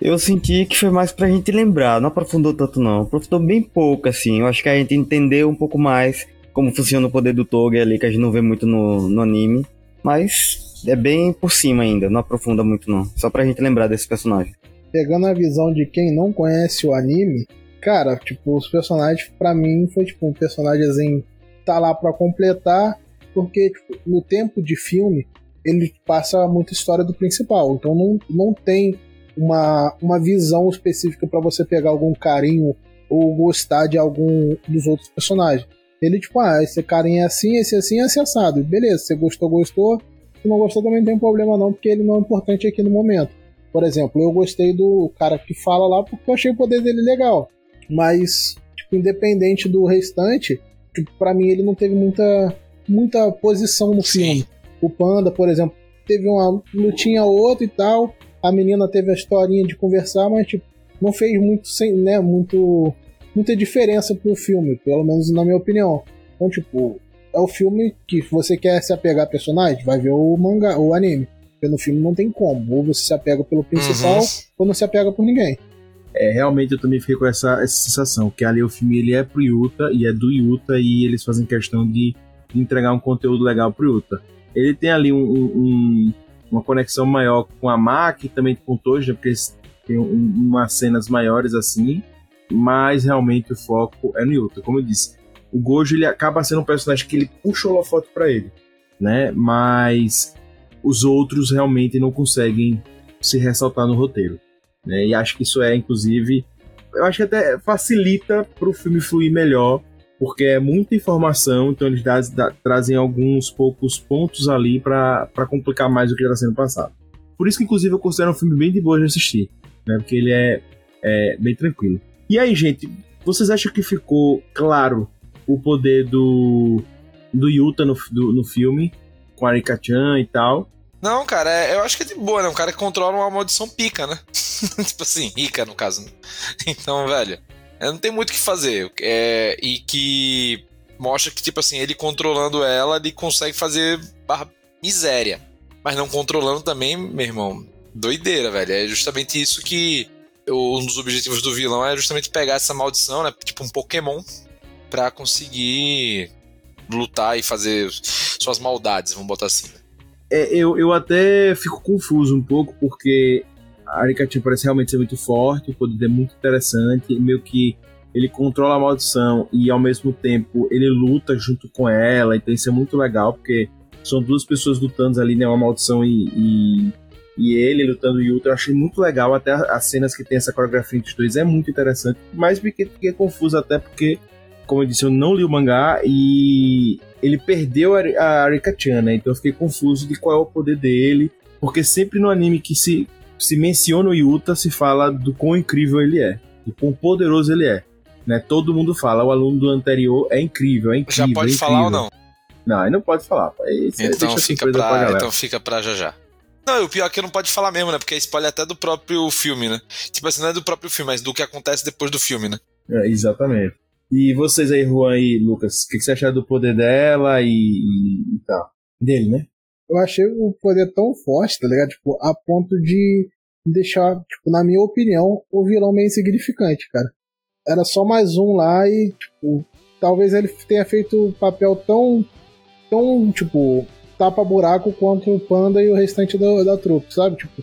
Eu senti que foi mais pra gente lembrar, não aprofundou tanto não. Aprofundou bem pouco, assim. Eu acho que a gente entendeu um pouco mais como funciona o poder do Toge ali, que a gente não vê muito no, no anime. Mas é bem por cima ainda, não aprofunda muito não. Só pra gente lembrar desse personagem. pegando a visão de quem não conhece o anime, cara, tipo, os personagens, pra mim, foi tipo um personagem assim, tá lá pra completar, porque tipo, no tempo de filme, ele passa muita história do principal, então não, não tem uma, uma visão específica pra você pegar algum carinho ou gostar de algum dos outros personagens. Ele, tipo, ah, esse carinha é assim, esse assim, esse assado. Beleza, você gostou, gostou. Se não gostou, também não tem problema não, porque ele não é importante aqui no momento. Por exemplo, eu gostei do cara que fala lá porque eu achei o poder dele legal. Mas, tipo, independente do restante, tipo, pra mim ele não teve muita, muita posição no filme. Sim. O Panda, por exemplo, teve uma lutinha ou outra e tal. A menina teve a historinha de conversar, mas tipo, não fez muito, sem, né, muito, muita diferença pro filme, pelo menos na minha opinião. Então, tipo, é o filme que você quer se apegar a personagem, vai ver o mangá, o anime. Porque no filme não tem como. Ou você se apega pelo principal, Uhum. ou não se apega por ninguém. É, realmente eu também fiquei com essa, essa sensação, que ali o filme ele é pro Yuta e é do Yuta e eles fazem questão de entregar um conteúdo legal pro Yuta. Ele tem ali um, um- um- uma conexão maior com a Maki, também com o Toji, né, porque têm um- umas cenas maiores assim, mas realmente o foco é no Yuta. Como eu disse, o Gojo ele acaba sendo um personagem que ele puxa o holofote pra ele, né? Mas os outros realmente não conseguem se ressaltar no roteiro né? E acho que isso é, inclusive, eu acho que até facilita para o filme fluir melhor, porque é muita informação, então eles dá- dá- trazem alguns poucos pontos ali para complicar mais o que está sendo passado. Por isso que, inclusive, eu considero um filme bem de boa de assistir, né? Porque ele é, é bem tranquilo. E aí, gente, vocês acham que ficou claro o poder do, do Yuta no, do- no filme, com a Arika-chan e tal? Não, cara, é- eu acho que é de boa, né? Um cara que controla uma maldição pica, né? tipo assim, rica no caso. né? Então, velho, não tem muito o que fazer. É, e que mostra que, tipo assim, ele controlando ela, ele consegue fazer barra miséria. Mas não controlando também, meu irmão, doideira, velho. É justamente isso que um dos objetivos do vilão é justamente pegar essa maldição, né? Tipo um Pokémon, pra conseguir lutar e fazer suas maldades, vamos botar assim. É, eu, eu até fico confuso um pouco, porque a Arikatin parece realmente ser muito forte, o poder é muito interessante, meio que ele controla a maldição e ao mesmo tempo ele luta junto com ela, então isso é muito legal, porque são duas pessoas lutando ali, né, uma maldição e, e, e ele lutando e outro, eu achei muito legal, até as cenas que tem essa coreografia entre os dois é muito interessante, mas fiquei, fiquei confuso até porque, como eu disse, eu não li o mangá e ele perdeu a Arika-chan, né, então eu fiquei confuso de qual é o poder dele, porque sempre no anime que se, se menciona o Yuta, se fala do quão incrível ele é, do quão poderoso ele é né? Todo mundo fala, o aluno do anterior é incrível, é incrível. Já pode é falar ou não? Não, aí não pode falar. então, fica pra, pra então fica pra já já. Não, o pior é que não pode falar mesmo, né? Porque é spoiler até do próprio filme, né? Tipo assim, não é do próprio filme, mas do que acontece depois do filme, né? É, exatamente. E vocês aí, Juan e Lucas, o que, que você acharam do poder dela e, e, e tal? Dele, né? Eu achei o poder tão forte, tá ligado? Tipo, a ponto de deixar, tipo, na minha opinião, o vilão meio insignificante, cara era só mais um lá e, tipo, talvez ele tenha feito o papel tão, tão, tipo, tapa-buraco quanto o Panda e o restante da, da trupe, sabe? Tipo,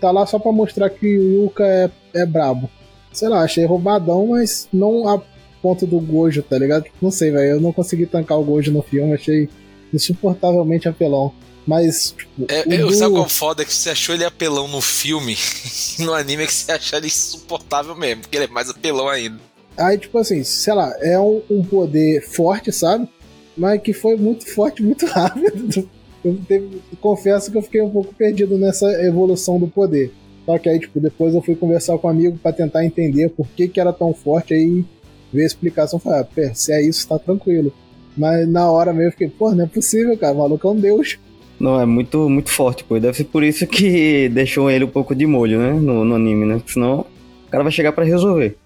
tá lá só pra mostrar que o Yuka é, é brabo. Sei lá, achei roubadão, mas não a ponto do Gojo, tá ligado? Não sei, velho, eu não consegui tancar o Gojo no filme, achei insuportavelmente apelão. Mas, tipo. É, o do... Sabe qual foda? É que você achou ele apelão no filme, no anime é que você achou ele insuportável mesmo, porque ele é mais apelão ainda. Aí, tipo assim, sei lá, é um, um poder forte, sabe? Mas que foi muito forte, muito rápido. Eu teve, confesso que eu fiquei um pouco perdido nessa evolução do poder. Só que aí, tipo, depois eu fui conversar com um amigo para tentar entender por que, que era tão forte, aí ver a explicação e falar, ah, se é isso, tá tranquilo. Mas na hora mesmo eu fiquei, pô, não é possível, cara, o maluco é um deus. Não, é muito, muito forte, pô. Deve ser por isso que deixou ele um pouco de molho, né? No, no anime, né? Senão o cara vai chegar para resolver.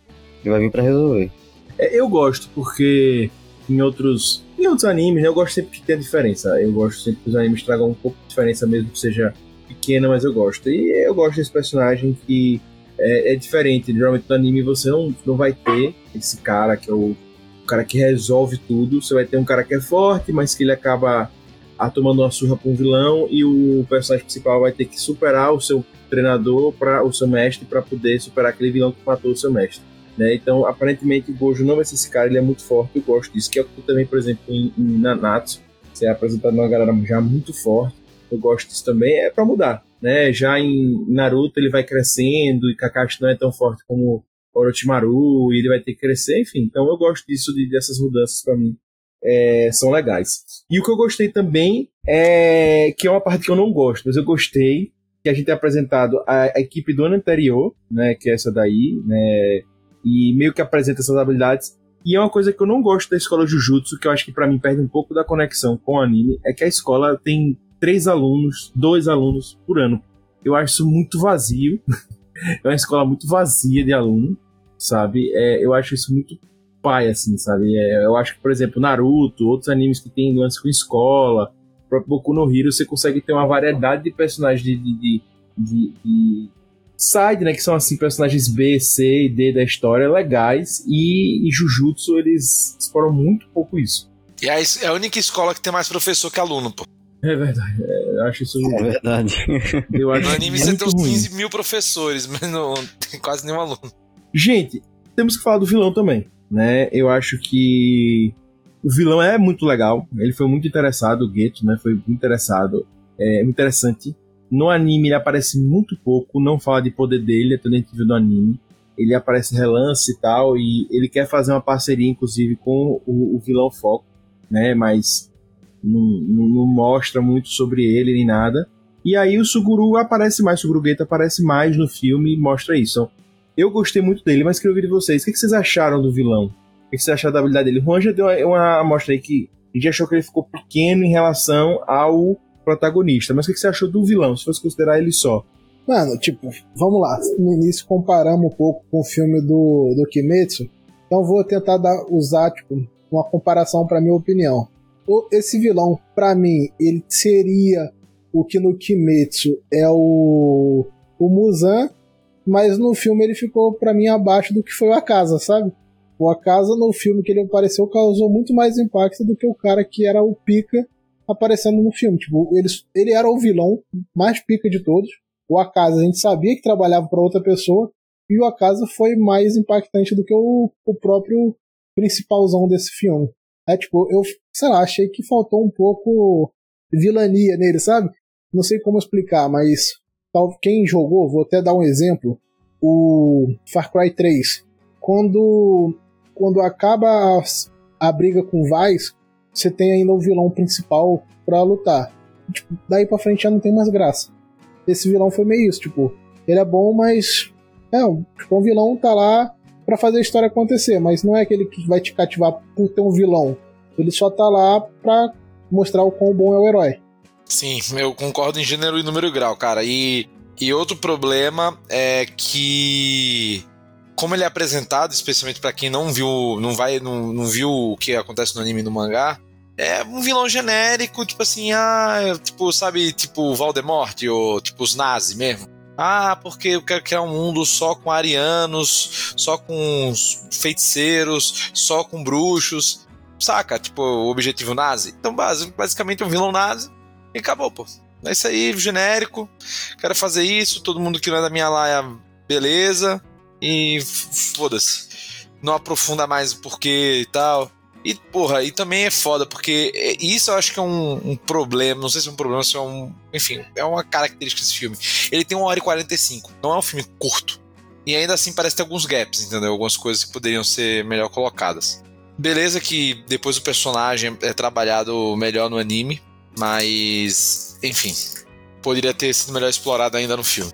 Ele vai vir para resolver. É, eu gosto, porque em outros, em outros animes, né, eu gosto sempre que tenha diferença. Eu gosto sempre que os animes tragam um pouco de diferença, mesmo que seja pequena, mas eu gosto. E eu gosto desse personagem que é, é diferente. Geralmente no anime você não, não vai ter esse cara que é o, o cara que resolve tudo. Você vai ter um cara que é forte, mas que ele acaba a tomando uma surra pra um vilão e o personagem principal vai ter que superar o seu treinador para o seu mestre para poder superar aquele vilão que matou o seu mestre. Né? Então, aparentemente, o Gojo não vai ser esse cara, ele é muito forte, eu gosto disso. Que é o que também, por exemplo, em, em Nanatsu, você é apresentado uma galera já muito forte, eu gosto disso também, é para mudar. Né? Já em Naruto ele vai crescendo e Kakashi não é tão forte como Orochimaru e ele vai ter que crescer, enfim. Então eu gosto disso, de, dessas mudanças para mim é, são legais. E o que eu gostei também é que é uma parte que eu não gosto, mas eu gostei que a gente é apresentado a, a, equipe do ano anterior, né, que é essa daí, né, e meio que apresenta essas habilidades. E é uma coisa que eu não gosto da escola Jujutsu, que eu acho que para mim perde um pouco da conexão com o anime, é que a escola tem três alunos, dois alunos por ano. Eu acho isso muito vazio. é uma escola muito vazia de aluno, sabe? É, eu acho isso muito pai, assim, sabe? É, eu acho que, por exemplo, Naruto, outros animes que tem lance com escola, o próprio Boku no Hero, você consegue ter uma variedade de personagens de, de, de, de, de side, né, que são assim personagens B, C e D da história legais e em Jujutsu eles exploram muito pouco isso. E é a única escola que tem mais professor que aluno, pô. É verdade, é, eu acho isso. É verdade. Eu acho no anime você tem uns 15 mil professores, mas não tem quase nenhum aluno. Gente, temos que falar do vilão também né? Eu acho que o vilão é muito legal. Ele foi muito interessado, o Geto, né? Foi muito interessado, é interessante. No anime ele aparece muito pouco, não fala de poder dele, até dentro do anime. Ele aparece relance e tal, e ele quer fazer uma parceria, inclusive, com o, o vilão Foco, né? Mas não, não, não, mostra muito sobre ele nem nada. E aí o Suguru aparece mais, o Suguru Geto aparece mais no filme e mostra isso. Então, eu gostei muito dele, mas queria ouvir de vocês. O que vocês acharam do vilão? O que vocês acharam da habilidade dele? O Juan já deu uma amostra aí que a gente achou que ele ficou pequeno em relação ao protagonista. Mas o que você achou do vilão, se fosse considerar ele só? Mano, tipo, vamos lá. No início comparamos um pouco com o filme do, do Kimetsu. Então vou tentar dar, usar, tipo, uma comparação para minha opinião. Esse vilão, para mim, ele seria o que no Kimetsu é o o Muzan, mas no filme ele ficou para mim abaixo do que foi o Akasa, sabe? O Akasa no filme que ele apareceu causou muito mais impacto do que o cara que era o pica aparecendo no filme. Tipo, ele, ele era o vilão mais pica de todos. O Akasa a gente sabia que trabalhava para outra pessoa e o Akasa foi mais impactante do que o, o próprio principalzão desse filme. É tipo, eu, sei lá, achei que faltou um pouco vilania nele, sabe? Não sei como explicar, mas quem jogou, vou até dar um exemplo, o Far Cry 3. Quando, quando acaba a, a briga com o Vice, você tem ainda o vilão principal para lutar. Tipo, daí pra frente já não tem mais graça. Esse vilão foi meio isso, tipo, ele é bom, mas. É, tipo, um vilão tá lá para fazer a história acontecer, mas não é aquele que vai te cativar por ter um vilão. Ele só tá lá pra mostrar o quão bom é o herói. Sim, eu concordo em gênero e número e grau, cara. E, e outro problema é que como ele é apresentado, especialmente para quem não viu, não vai, não, não viu o que acontece no anime e no mangá, é um vilão genérico, tipo assim, ah, tipo, sabe, tipo Voldemort ou tipo os nazis mesmo. Ah, porque eu quero criar um mundo só com arianos, só com feiticeiros, só com bruxos. Saca? Tipo, o objetivo nazi. Então, basicamente, um vilão nazi e acabou, pô. É isso aí, genérico. Quero fazer isso, todo mundo que não é da minha laia, beleza. E foda-se. Não aprofunda mais o porquê e tal. E, porra, e também é foda, porque isso eu acho que é um, um problema, não sei se é um problema, se é um. Enfim, é uma característica desse filme. Ele tem 1 hora e 45, não é um filme curto. E ainda assim parece ter alguns gaps, entendeu? Algumas coisas que poderiam ser melhor colocadas. Beleza que depois o personagem é trabalhado melhor no anime, mas. Enfim. Poderia ter sido melhor explorado ainda no filme.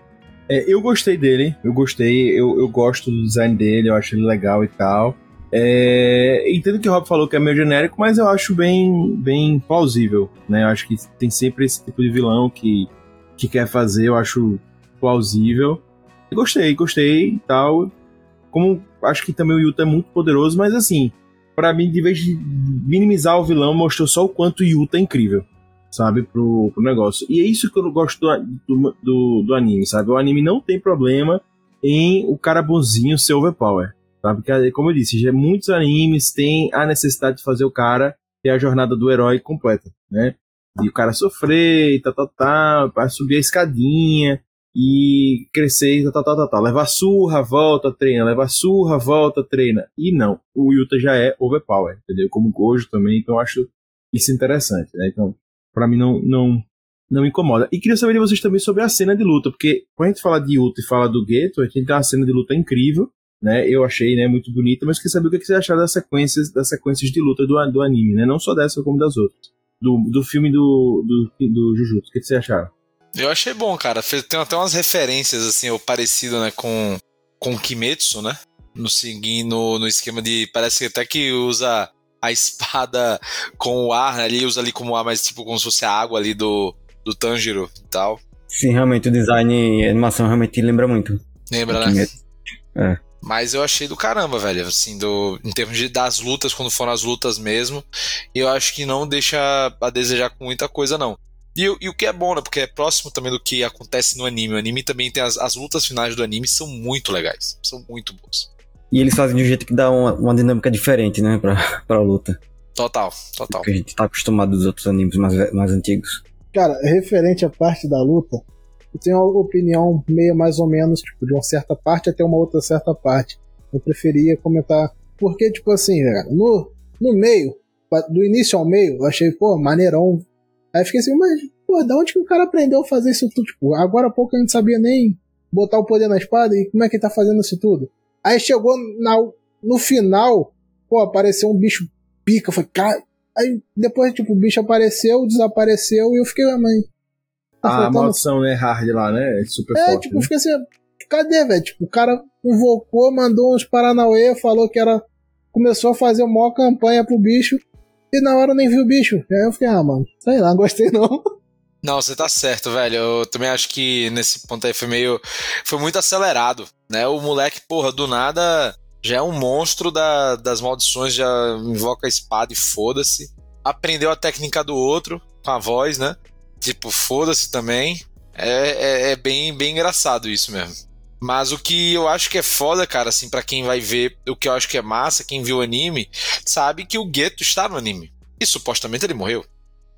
É, eu gostei dele, eu gostei, eu, eu gosto do design dele, eu acho ele legal e tal. É, entendo que o Rob falou que é meio genérico, mas eu acho bem, bem plausível, né? Eu acho que tem sempre esse tipo de vilão que, que quer fazer, eu acho plausível. Gostei, gostei e tal. Como acho que também o Yuta é muito poderoso, mas assim, para mim, de vez de minimizar o vilão, mostrou só o quanto o Yuta é incrível, sabe, pro, pro negócio. E é isso que eu gosto do, do, do, anime, sabe? O anime não tem problema em o cara bonzinho ser overpower Sabe? Porque, como eu disse, já muitos animes têm a necessidade de fazer o cara ter a jornada do herói completa, né? E o cara sofrer tal, tal, tal, para subir a escadinha e crescer tal, tal, tal, tal. Levar surra, volta, treina, levar surra, volta, treina. E não, o Yuta já é overpower, entendeu? Como o Gojo também, então acho isso interessante, né? Então, para mim não, não, não incomoda. E queria saber de vocês também sobre a cena de luta, porque quando a gente fala de Yuta e fala do Geto, a gente tem uma cena de luta incrível, né? Eu achei, né, muito bonita, mas queria saber o que você acharam das sequências, das sequências de luta do, do anime, né? Não só dessa, como das outras. Do, do filme do, do, do Jujutsu. O que você acharam? Eu achei bom, cara. Tem até umas referências, assim, ou parecido, né, com, com Kimetsu, né? No, no, no esquema de. Parece até que usa a espada com o ar, né? Ele usa ali como ar, mas tipo como se fosse a água ali do, do Tanjiro e tal. Sim, realmente o design e a animação realmente lembra muito. Lembra, né? É. Mas eu achei do caramba, velho. Assim, do, em termos de, das lutas, quando foram as lutas mesmo. Eu acho que não deixa a desejar com muita coisa, não. E, e, o que é bom, né? Porque é próximo também do que acontece no anime. O anime também tem as, as lutas finais do anime, são muito legais. São muito boas. E eles fazem de um jeito que dá uma, uma dinâmica diferente, né? Pra, pra luta. Total, total. Porque a gente tá acostumado dos outros animes mais, mais antigos. Cara, referente à parte da luta, eu tenho uma opinião meio mais ou menos, tipo, de uma certa parte até uma outra certa parte. Eu preferia comentar. Porque, tipo assim, no, no meio, do início ao meio, eu achei, pô, maneirão. Aí fiquei assim, mas, pô, da onde que o cara aprendeu a fazer isso tudo? Tipo, agora há pouco a gente sabia nem botar o poder na espada e como é que ele tá fazendo isso tudo? Aí chegou na, no final, pô, apareceu um bicho pica, foi cara. Aí depois, tipo, o bicho apareceu, desapareceu e eu fiquei, ah, mas Tá a maldição, né? Hard lá, né? É super é, forte. tipo, né? fica assim, cadê, velho? Tipo, o cara invocou, mandou uns Paranauê, falou que era. Começou a fazer uma maior campanha pro bicho. E na hora nem viu o bicho. Aí eu fiquei, ah, mano, sei lá, não gostei não. Não, você tá certo, velho. Eu também acho que nesse ponto aí foi meio. Foi muito acelerado, né? O moleque, porra, do nada já é um monstro da, das maldições, já invoca a espada e foda-se. Aprendeu a técnica do outro, com a voz, né? Tipo, foda-se também. É, é, é bem, bem engraçado isso mesmo. Mas o que eu acho que é foda, cara, assim, para quem vai ver, o que eu acho que é massa, quem viu o anime, sabe que o Geto está no anime. E supostamente ele morreu.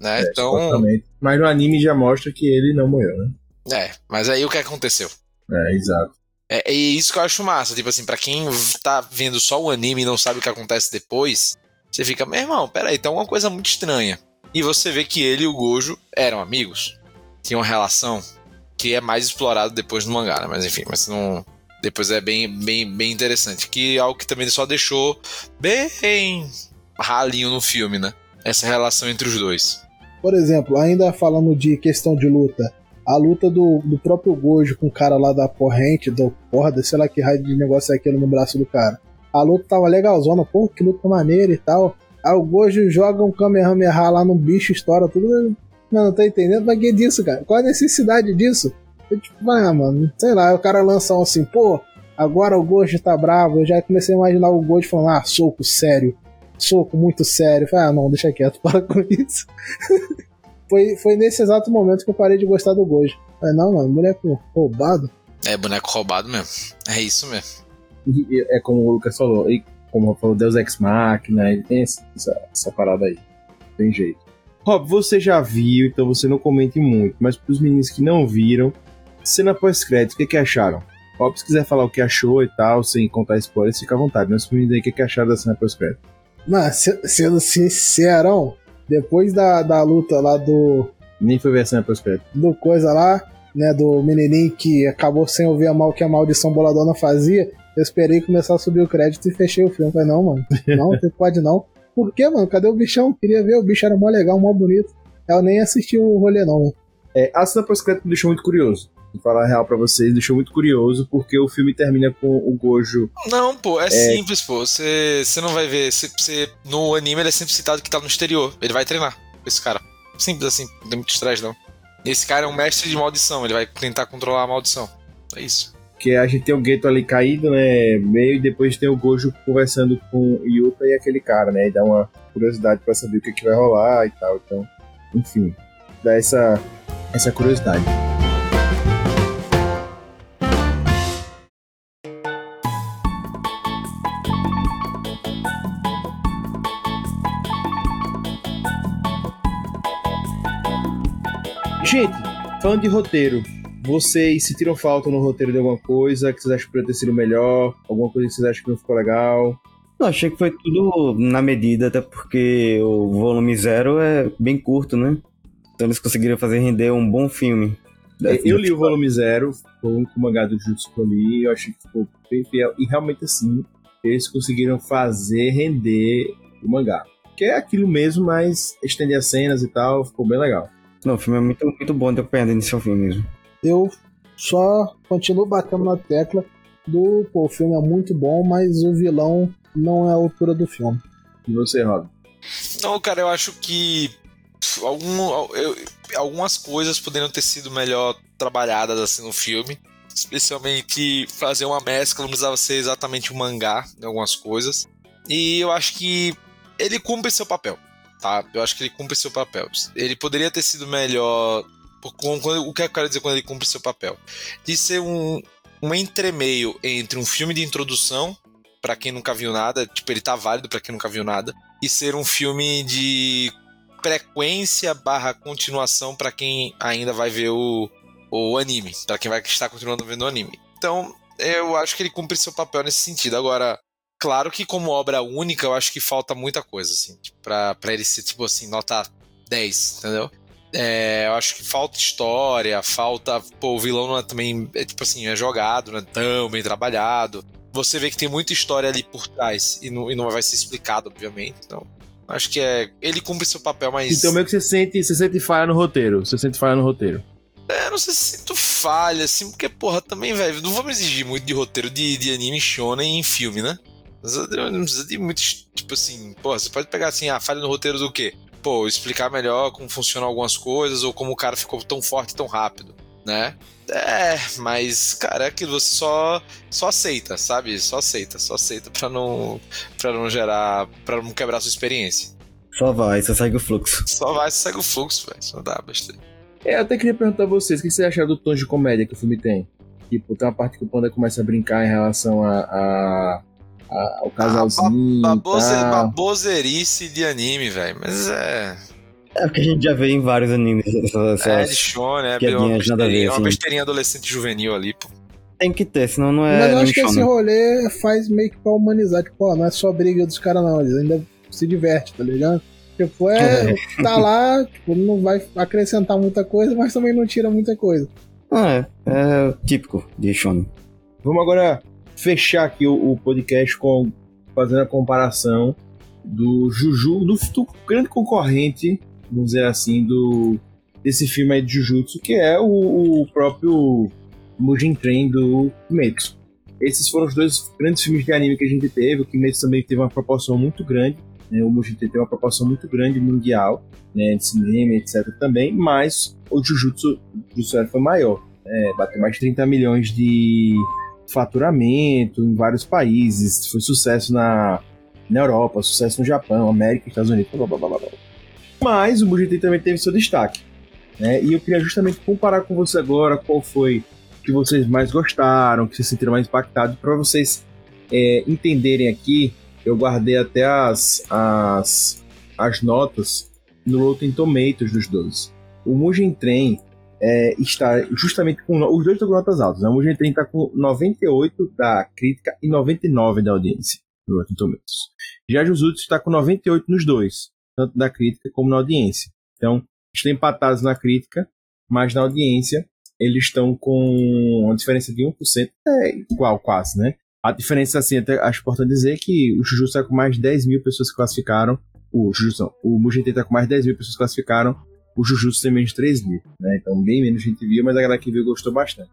Né? É, então. supostamente. Mas no anime já mostra que ele não morreu, né? É, mas aí o que aconteceu? É, exato. É, é isso que eu acho massa. Tipo assim, pra quem tá vendo só o anime e não sabe o que acontece depois, você fica, meu irmão, peraí, tem uma coisa muito estranha. E você vê que ele e o Gojo eram amigos. Tinham uma relação que é mais explorado depois no mangá, né? Mas enfim, mas não. Depois é bem, bem, bem interessante. Que é algo que também só deixou bem ralinho no filme, né? Essa relação entre os dois. Por exemplo, ainda falando de questão de luta, a luta do, do próprio Gojo com o cara lá da corrente, do corda, sei lá que raio de negócio é aquele no braço do cara. A luta tava legalzona, pô, que luta maneira e tal. Aí o Gojo joga um Kamehameha lá no bicho, estoura tudo. Não, não tá entendendo? Pra que disso, cara? Qual a necessidade disso? Eu, tipo, ah, mano, sei lá, o cara lança um assim, pô, agora o Gojo tá bravo. Eu já comecei a imaginar o Gojo falando, ah, soco sério. Soco muito sério. Eu falei, ah, não, deixa quieto, para com isso. foi, foi nesse exato momento que eu parei de gostar do Gojo. Eu falei, não, mano, boneco roubado. É boneco roubado mesmo. É isso mesmo. E, é como o Lucas falou, e como falou Deus Ex Machina, ele tem essa, essa parada aí. Tem jeito. Rob, você já viu, então você não comente muito, mas para os meninos que não viram, cena pós-crédito, o que, que acharam? Rob, se quiser falar o que achou e tal, sem contar spoilers, fica à vontade. Mas os meninos aí, o que, que acharam da cena pós-crédito? Mas, sendo sincerão, depois da, da luta lá do. Nem foi ver a cena pós-crédito. Do coisa lá, né, do menininho que acabou sem ouvir a mal que a maldição boladona fazia, eu esperei começar a subir o crédito e fechei o filme. Falei, não, mano, não, você pode não. Por quê, mano? Cadê o bichão? Queria ver, o bicho era mó legal, mó bonito. Eu nem assisti o rolê, não, mano. É, a cena pós-crédito me deixou muito curioso. Vou falar a real pra vocês, deixou muito curioso, porque o filme termina com o Gojo. Não, pô, é, é... simples, pô. Você não vai ver. Cê, cê, no anime ele é sempre citado que tá no exterior. Ele vai treinar esse cara. Simples assim, não tem muito estresse, não. Esse cara é um mestre de maldição, ele vai tentar controlar a maldição. É isso. Porque a gente tem o Geto ali caído, né? Meio, e depois tem o Gojo conversando com o Yuta e aquele cara, né? E dá uma curiosidade para saber o que, que vai rolar e tal. Então, enfim, dá essa, essa curiosidade. Gente, falando de roteiro, vocês sentiram falta no roteiro de alguma coisa que vocês acham que poderia ter sido melhor? Alguma coisa que vocês acham que não ficou legal? Eu achei que foi tudo na medida, até porque o volume zero é bem curto, né? Então eles conseguiram fazer render um bom filme. Eu li o volume zero, foi um mangá do Jutsu que eu li, eu achei que ficou bem fiel. E realmente assim, eles conseguiram fazer render o mangá. Que é aquilo mesmo, mas estender as cenas e tal, ficou bem legal. Não, o filme é muito, muito bom de acompanhar do início ao fim mesmo eu só continuo batendo na tecla do pô, o filme é muito bom, mas o vilão não é a altura do filme. E você, Rob? Não, cara, eu acho que algum, eu, algumas coisas poderiam ter sido melhor trabalhadas assim no filme. Especialmente fazer uma mescla, não precisava ser exatamente um mangá em algumas coisas. E eu acho que ele cumpre seu papel, tá? Eu acho que ele cumpre seu papel. Ele poderia ter sido melhor o que eu quero dizer quando ele cumpre seu papel? De ser um, um entremeio entre um filme de introdução, para quem nunca viu nada, tipo, ele tá válido para quem nunca viu nada, e ser um filme de frequência barra continuação para quem ainda vai ver o, o anime, para quem vai estar continuando vendo o anime. Então, eu acho que ele cumpre seu papel nesse sentido. Agora, claro que como obra única, eu acho que falta muita coisa, assim, pra, pra ele ser, tipo assim, nota 10, entendeu? É, eu acho que falta história, falta. Pô, o vilão não é também. É tipo assim, é jogado, não é tão bem trabalhado. Você vê que tem muita história ali por trás e não, e não vai ser explicado, obviamente. Então, acho que é. Ele cumpre seu papel, mas. Então, meio que você sente, você sente falha no roteiro. Você sente falha no roteiro. É, não sei se sinto falha, assim, porque, porra, também, velho, não vamos exigir muito de roteiro de, de anime shonen em filme, né? Não precisa de muito, tipo assim, porra, você pode pegar assim, a ah, falha no roteiro do quê? Pô, explicar melhor como funcionam algumas coisas ou como o cara ficou tão forte tão rápido, né? É, mas, cara, é aquilo, você só, só aceita, sabe? Só aceita, só aceita pra não, pra não gerar, pra não quebrar sua experiência. Só vai, só segue o fluxo. Só vai, só segue o fluxo, velho. Só dá besteira. É, eu até queria perguntar a vocês, o que vocês acharam do tom de comédia que o filme tem? Tipo, tem uma parte que o Panda começa a brincar em relação a, a, a ao casalzinho. Ah, babose, tá. baboserice de anime, velho. Mas é. É porque a gente já vê em vários animes essas, É de shonen, é piadinhas uma a besteirinha, uma assim. besteirinha adolescente juvenil ali, pô. Tem que ter, senão não é. Mas eu acho que esse rolê faz meio que pra humanizar. Tipo, ó, não é só briga dos caras, não. Eles ainda se divertem, tá ligado? Tipo, é. Tá lá, tipo, não vai acrescentar muita coisa, mas também não tira muita coisa. Ah, é, é típico de shonen. Vamos agora fechar aqui o, o podcast com fazendo a comparação do Juju, do, do grande concorrente, vamos dizer assim, do desse filme aí de Jujutsu, que é o, o próprio Mugen Train do Kimetsu. Esses foram os dois grandes filmes de anime que a gente teve. O Kimetsu também teve uma proporção muito grande. Né? O Mugen Train teve uma proporção muito grande mundial, né? de cinema, etc. também, mas o Jujutsu, Jujutsu foi maior. né? bateu mais de 30 milhões de faturamento em vários países. Foi sucesso na, na Europa, sucesso no Japão, América, Estados Unidos, blá, blá, blá, blá. Mas o Train também teve seu destaque. Né? E eu queria justamente comparar com você agora qual foi que vocês mais gostaram, que vocês se sentiram mais impactados, para vocês é, entenderem aqui. Eu guardei até as, as, as notas no Rotten Tomatoes dos dois. O Mugen Train é, está justamente com. Os dois estão com notas altas. Né? O Mugen está com 98 da crítica e 99 da audiência no Rotten Tomatoes. Já Jujutsu está com 98 nos dois, tanto da crítica como na audiência. Então, estão empatados na crítica, mas na audiência eles estão com uma diferença de 1%, é igual quase, né? A diferença, assim, até acho importante dizer que o Jujutsu está com mais de 10 mil pessoas que classificaram, o Jujutsu, o Mugen está com mais de 10 mil pessoas que classificaram, o Jujutsu tem menos de 3 mil, né? Então bem menos gente viu, mas a galera que viu gostou bastante.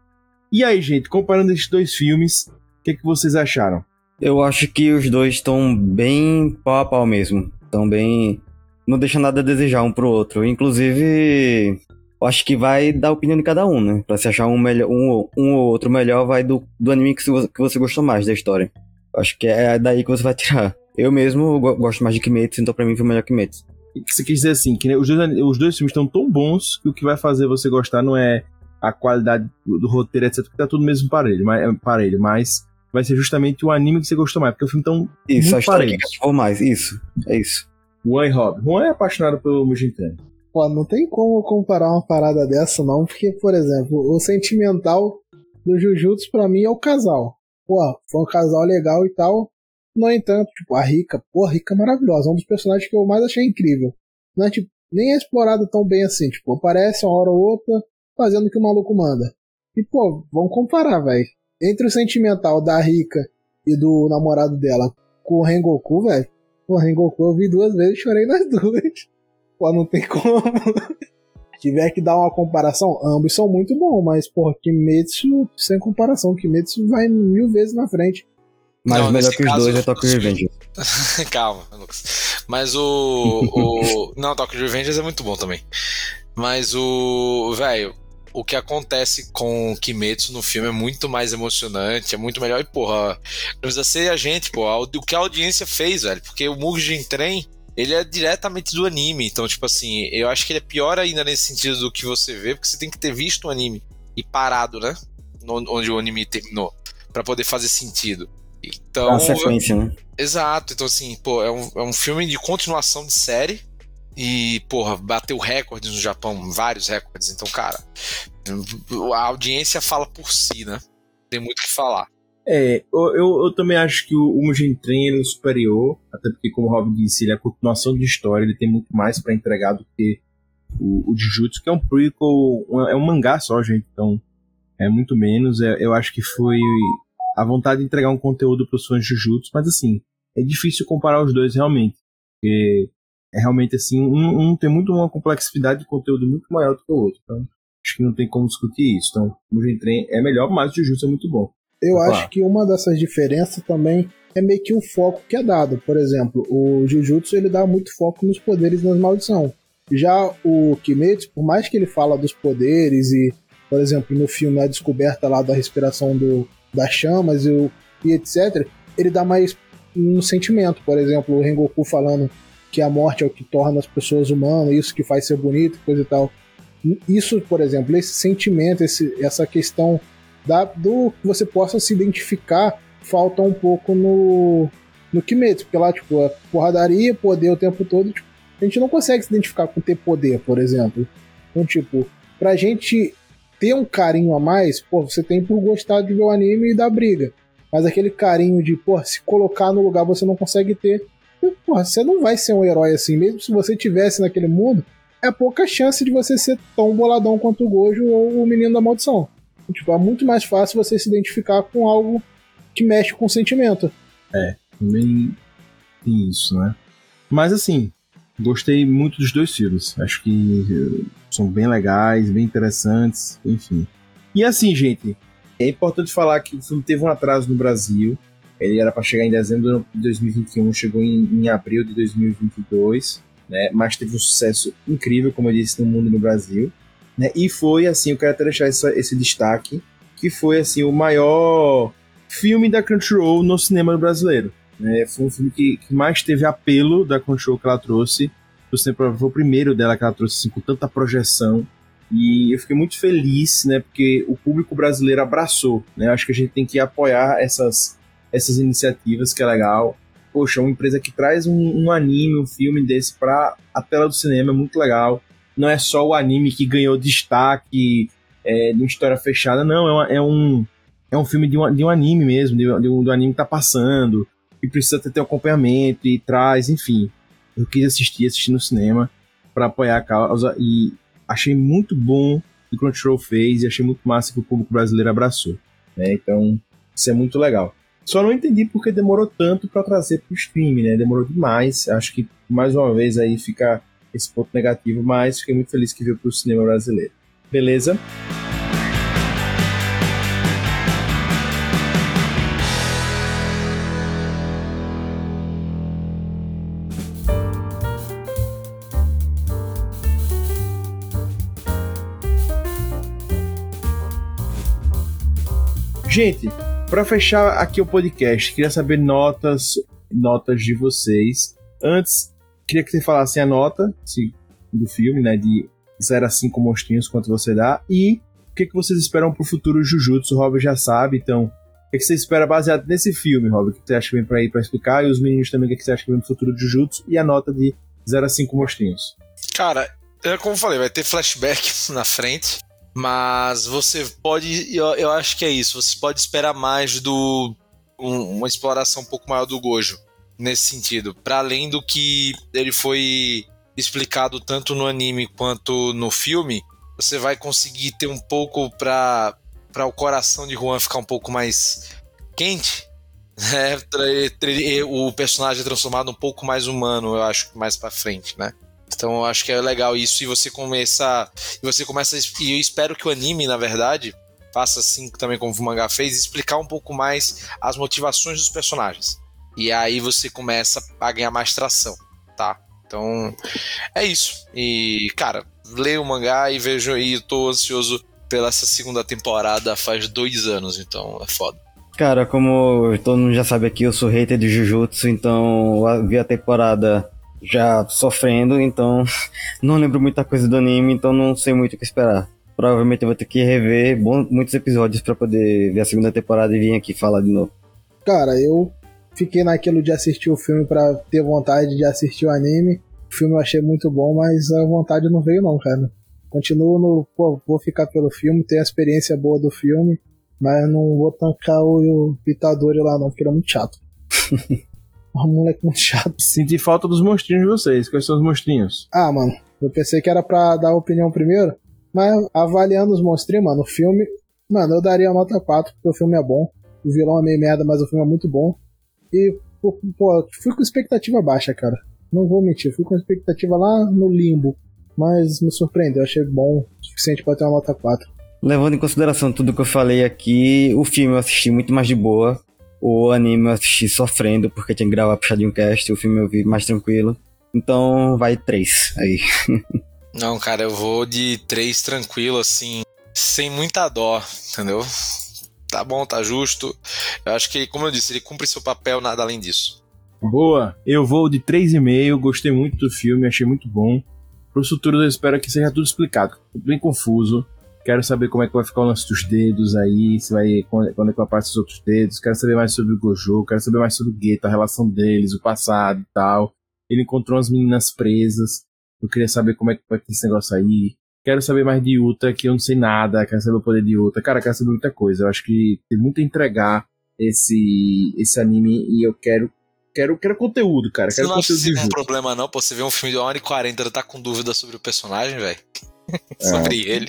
E aí, gente, comparando esses dois filmes, o que, que vocês acharam? Eu acho que os dois estão bem pau a pau mesmo. Estão bem. Não deixa nada a desejar um pro outro. Inclusive, acho que vai da opinião de cada um, né? Pra se achar um, melhor, um, um ou outro melhor, vai do, do anime que, se- que você gostou mais da história. Acho que é daí que você vai tirar. Eu mesmo go- gosto mais de Kimetsu, então pra mim foi melhor Kimetsu. O que você quis dizer assim, que né, os, dois, os dois filmes estão tão bons que o que vai fazer você gostar não é a qualidade do, do roteiro, etc, que tá tudo mesmo parelho, mas, é parelho, mas vai ser justamente o anime que você gostou mais, porque o filme tão Isso, Muito a história que mais. Isso, é isso. Juan e Rob. Juan é apaixonado pelo Mugen Train. Pô, não tem como comparar uma parada dessa, não, porque, por exemplo, o sentimental do Jujutsu pra mim é o casal. Pô, foi um casal legal e tal. No entanto, tipo, a Rika, pô, a Rika é maravilhosa, é um dos personagens que eu mais achei incrível. Não é, tipo, nem é explorado tão bem assim, tipo, aparece uma hora ou outra fazendo o que o maluco manda. E, pô, vamos comparar, velho. Entre o sentimental da Rika e do namorado dela com o Rengoku, velho. Pô, Rengoku eu vi duas vezes e chorei nas duas. Pô, não tem como. Tiver que dar uma comparação, ambos são muito bons, mas, pô, Kimetsu, sem comparação, Kimetsu vai mil vezes na frente. Mas Não, melhor que os caso, dois é Tokyo os- Revenge. Calma, Lucas. Mas o. o... Não, Tokyo Revengers é muito bom também. Mas o. Velho, o que acontece com Kimetsu no filme é muito mais emocionante, é muito melhor. E, porra, não precisa ser a gente, pô. O que a audiência fez, velho. Porque o Mugen Train, ele é diretamente do anime. Então, tipo assim, eu acho que ele é pior ainda nesse sentido do que você vê, porque você tem que ter visto o anime e parado, né? No- Onde o anime terminou. Pra poder fazer sentido. Então, É uma sequência, né? Exato, então assim, pô, é um, é um filme de continuação de série e, porra, bateu recordes no Japão, vários recordes, então, cara, a audiência fala por si, né? Tem muito o que falar. É, eu, eu, também acho que o, Mugen Train é superior, até porque, como o Rob disse, ele é a continuação de história, ele tem muito mais pra entregar do que o, o Jujutsu, que é um prequel, é um mangá só, gente, então é muito menos. É, eu acho que foi a vontade de entregar um conteúdo pros fãs de Jujutsu, mas assim, é difícil comparar os dois realmente, porque é realmente assim, um, um tem muito uma complexidade de conteúdo muito maior do que o outro, então acho que não tem como discutir isso. Então, o Train é melhor, mas o Jujutsu é muito bom. Eu acho que uma dessas diferenças também é meio que um foco que é dado. Por exemplo, o Jujutsu ele dá muito foco nos poderes e nas maldição. Já o Kimetsu, por mais que ele fala dos poderes e, por exemplo, no filme a descoberta lá da respiração do, das chamas e, o, e etc, ele dá mais no sentimento. Por exemplo, o Rengoku falando que a morte é o que torna as pessoas humanas, isso que faz ser bonito, coisa e tal. isso, por exemplo, esse sentimento, esse, essa questão da, do que você possa se identificar, falta um pouco no, no Kimetsu, porque lá, tipo, é porradaria, poder o tempo todo, tipo, a gente não consegue se identificar com ter poder, por exemplo. Então, tipo, pra gente ter um carinho a mais, pô, você tem por gostar de ver o anime e da briga. Mas aquele carinho de, pô, se colocar no lugar você não consegue ter. Pô, você não vai ser um herói assim, mesmo se você tivesse naquele mundo, é pouca chance de você ser tão boladão quanto o Gojo ou o Menino da Maldição. Tipo, é muito mais fácil você se identificar com algo que mexe com o sentimento. É, também tem isso, né? Mas assim, gostei muito dos dois filmes. Acho que eh, são bem legais, bem interessantes, enfim. E assim, gente, é importante falar que o filme teve um atraso no Brasil. Ele era para chegar em dezembro de 2021, chegou em, em abril de 2022 né? Mas teve um sucesso incrível, como eu disse, no mundo e no Brasil, né? E foi assim, eu quero até deixar essa, esse destaque, que foi assim o maior filme da Crunchyroll no cinema brasileiro. Né? Foi um filme que, que mais teve apelo da Crunchyroll que ela trouxe. Foi o primeiro dela que ela trouxe assim, com tanta projeção. E eu fiquei muito feliz, né? Porque o público brasileiro abraçou, né? Acho que a gente tem que apoiar essas, essas iniciativas, que é legal poxa, uma empresa que traz um, um anime, um filme desse para a tela do cinema é muito legal. Não é só o anime que ganhou destaque é, de uma história fechada, não, é, uma, é um é um filme de um, de um anime mesmo, de, de, um, de um anime que tá passando, e precisa ter, ter um acompanhamento e traz, enfim. Eu quis assistir, assistir no cinema para apoiar a causa e achei muito bom o que o Crunchyroll fez e achei muito massa que o público brasileiro abraçou. Né? Então, isso é muito legal. Só não entendi porque demorou tanto para trazer para o stream, né? Demorou demais. Acho que mais uma vez aí fica esse ponto negativo, mas fiquei muito feliz que veio para o cinema brasileiro. Beleza? Gente, para fechar aqui o podcast, queria saber notas, notas de vocês. Antes, queria que você falasse a nota se, do filme, né, de 0 a 5 monstrinhos, quanto você dá, e o que, que vocês esperam pro futuro Jujutsu, o Robert já sabe, então, o que, você espera baseado nesse filme, Robert? O que você acha que vem pra ir pra explicar? E os meninos também, o que, você acha que vem pro futuro de Jujutsu? E a nota de 0 a 5 monstrinhos. Cara, é como eu falei, vai ter flashback na frente. Mas você pode, eu, eu acho que é isso. Você pode esperar mais do um, uma exploração um pouco maior do Gojo nesse sentido, para além do que ele foi explicado tanto no anime quanto no filme. Você vai conseguir ter um pouco para para o coração de Juan ficar um pouco mais quente, né? O personagem é transformado um pouco mais humano, eu acho, mais para frente, né? Então eu acho que é legal isso e você começa. E você começa. E eu espero que o anime, na verdade, faça assim também como o mangá fez, explicar um pouco mais as motivações dos personagens. E aí você começa a ganhar mais tração, tá? Então, é isso. E, cara, leio o mangá e vejo e eu tô ansioso pela essa segunda temporada faz dois anos, então é foda. Cara, como todo mundo já sabe aqui, eu sou hater de Jujutsu, então vi a temporada já sofrendo, então não lembro muita coisa do anime, então não sei muito o que esperar. Provavelmente eu vou ter que rever muitos episódios para poder ver a segunda temporada e vir aqui falar de novo. Cara, eu fiquei naquilo de assistir o filme para ter vontade de assistir o anime. O filme eu achei muito bom, mas a vontade não veio não, cara. Continuo no, pô, vou ficar pelo filme, ter a experiência boa do filme, mas não vou tancar o, o Pitadori lá não, porque ele é muito chato. Um moleque muito chato. Senti falta dos monstrinhos de vocês. Quais são os monstrinhos? Ah, mano, eu pensei que era pra dar a opinião primeiro. Mas avaliando os monstrinhos, mano, o filme. Mano, eu daria nota 4, porque o filme é bom. O vilão é meio merda, mas o filme é muito bom. E, pô, pô, fui com expectativa baixa, cara. Não vou mentir, fui com expectativa lá no limbo. Mas me surpreendeu, achei bom o suficiente pra ter uma nota 4. Levando em consideração tudo que eu falei aqui, o filme eu assisti muito mais de boa. O anime eu assisti sofrendo porque tinha que gravar puxadinho cast, o filme eu vi mais tranquilo. Então vai três aí. Não, cara, eu vou de três tranquilo, assim, sem muita dó, entendeu? Tá bom, tá justo. Eu acho que, como eu disse, ele cumpre seu papel, nada além disso. Boa, eu vou de 3,5, gostei muito do filme, achei muito bom. Pros futuros eu espero que seja tudo explicado. Bem confuso. Quero saber como é que vai ficar o lance dos dedos aí, se vai, quando, quando é que vai aparecer os outros dedos. Quero saber mais sobre o Gojo, quero saber mais sobre o Geto, a relação deles, o passado e tal. Ele encontrou umas meninas presas. Eu queria saber como é que vai ter esse negócio aí. Quero saber mais de Yuta, que eu não sei nada. Quero saber o poder de Yuta. Cara, quero saber muita coisa. Eu acho que tem muito a entregar esse, esse anime e eu quero Quero, quero conteúdo, cara. Você Quero não acha conteúdo que de é um problema, não? Pô, você vê um filme de 1 hora e 40 e tá com dúvida sobre o personagem, velho? sobre ele.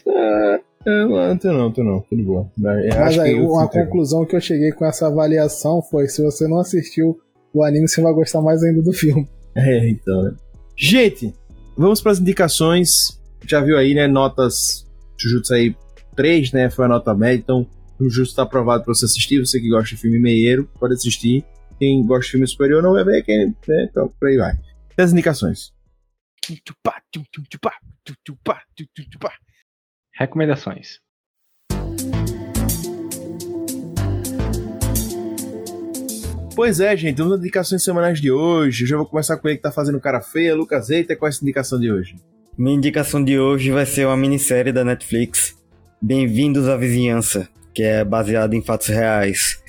É, não, tô não, tô não. Tô de boa. Eu Mas acho aí, uma conclusão que eu cheguei com essa avaliação foi: se você não assistiu o anime, você vai gostar mais ainda do filme. É, então, né? Gente, vamos para as indicações. Já viu aí, né? Notas Jujutsu aí 3, né? Foi a nota média. Então, o Jujutsu tá aprovado para você assistir. Você que gosta de filme meieiro, pode assistir. Quem gosta de filme superior não vai ver. Quem, né? Então, por aí vai. E as indicações? Recomendações. Pois é, gente. Vamos às indicações semanais de hoje. Eu já vou começar com ele que tá fazendo cara feia. Lucas Eita, qual é essa indicação de hoje? Minha indicação de hoje vai ser uma minissérie da Netflix, Bem-vindos à Vizinhança, que é baseada em fatos reais.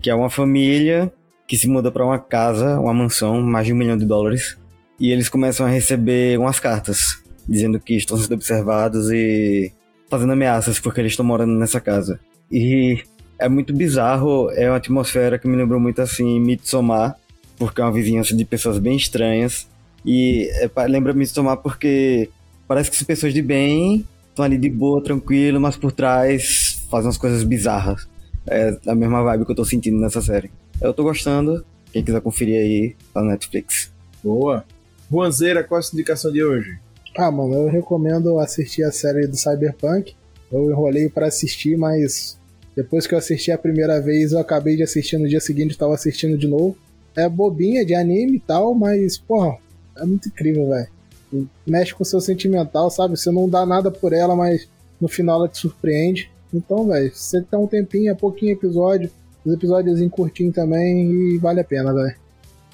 Que é uma família que se muda para uma casa, uma mansão, mais de um milhão de dólares, e eles começam a receber umas cartas dizendo que estão sendo observados e fazendo ameaças porque eles estão morando nessa casa. E é muito bizarro, é uma atmosfera que me lembrou muito assim Midsommar, porque é uma vizinhança de pessoas bem estranhas. E é, lembra Midsommar porque parece que são pessoas de bem, estão ali de boa, tranquilo, mas por trás fazem umas coisas bizarras. É a mesma vibe que eu tô sentindo nessa série. Eu tô gostando, quem quiser conferir aí, tá na Netflix. Boa. Juanzeira, qual é a sua indicação de hoje? Ah, mano, eu recomendo assistir a série do Cyberpunk. Eu enrolei pra assistir, mas depois que eu assisti a primeira vez, eu acabei de assistir no dia seguinte, tava assistindo de novo. É bobinha de anime e tal, mas, porra, é muito incrível, velho. Mexe com o seu sentimental, sabe? Você não dá nada por ela, mas no final ela te surpreende. Então, velho, você tem um tempinho, é pouquinho episódio, os episódios curtinho também e vale a pena, velho.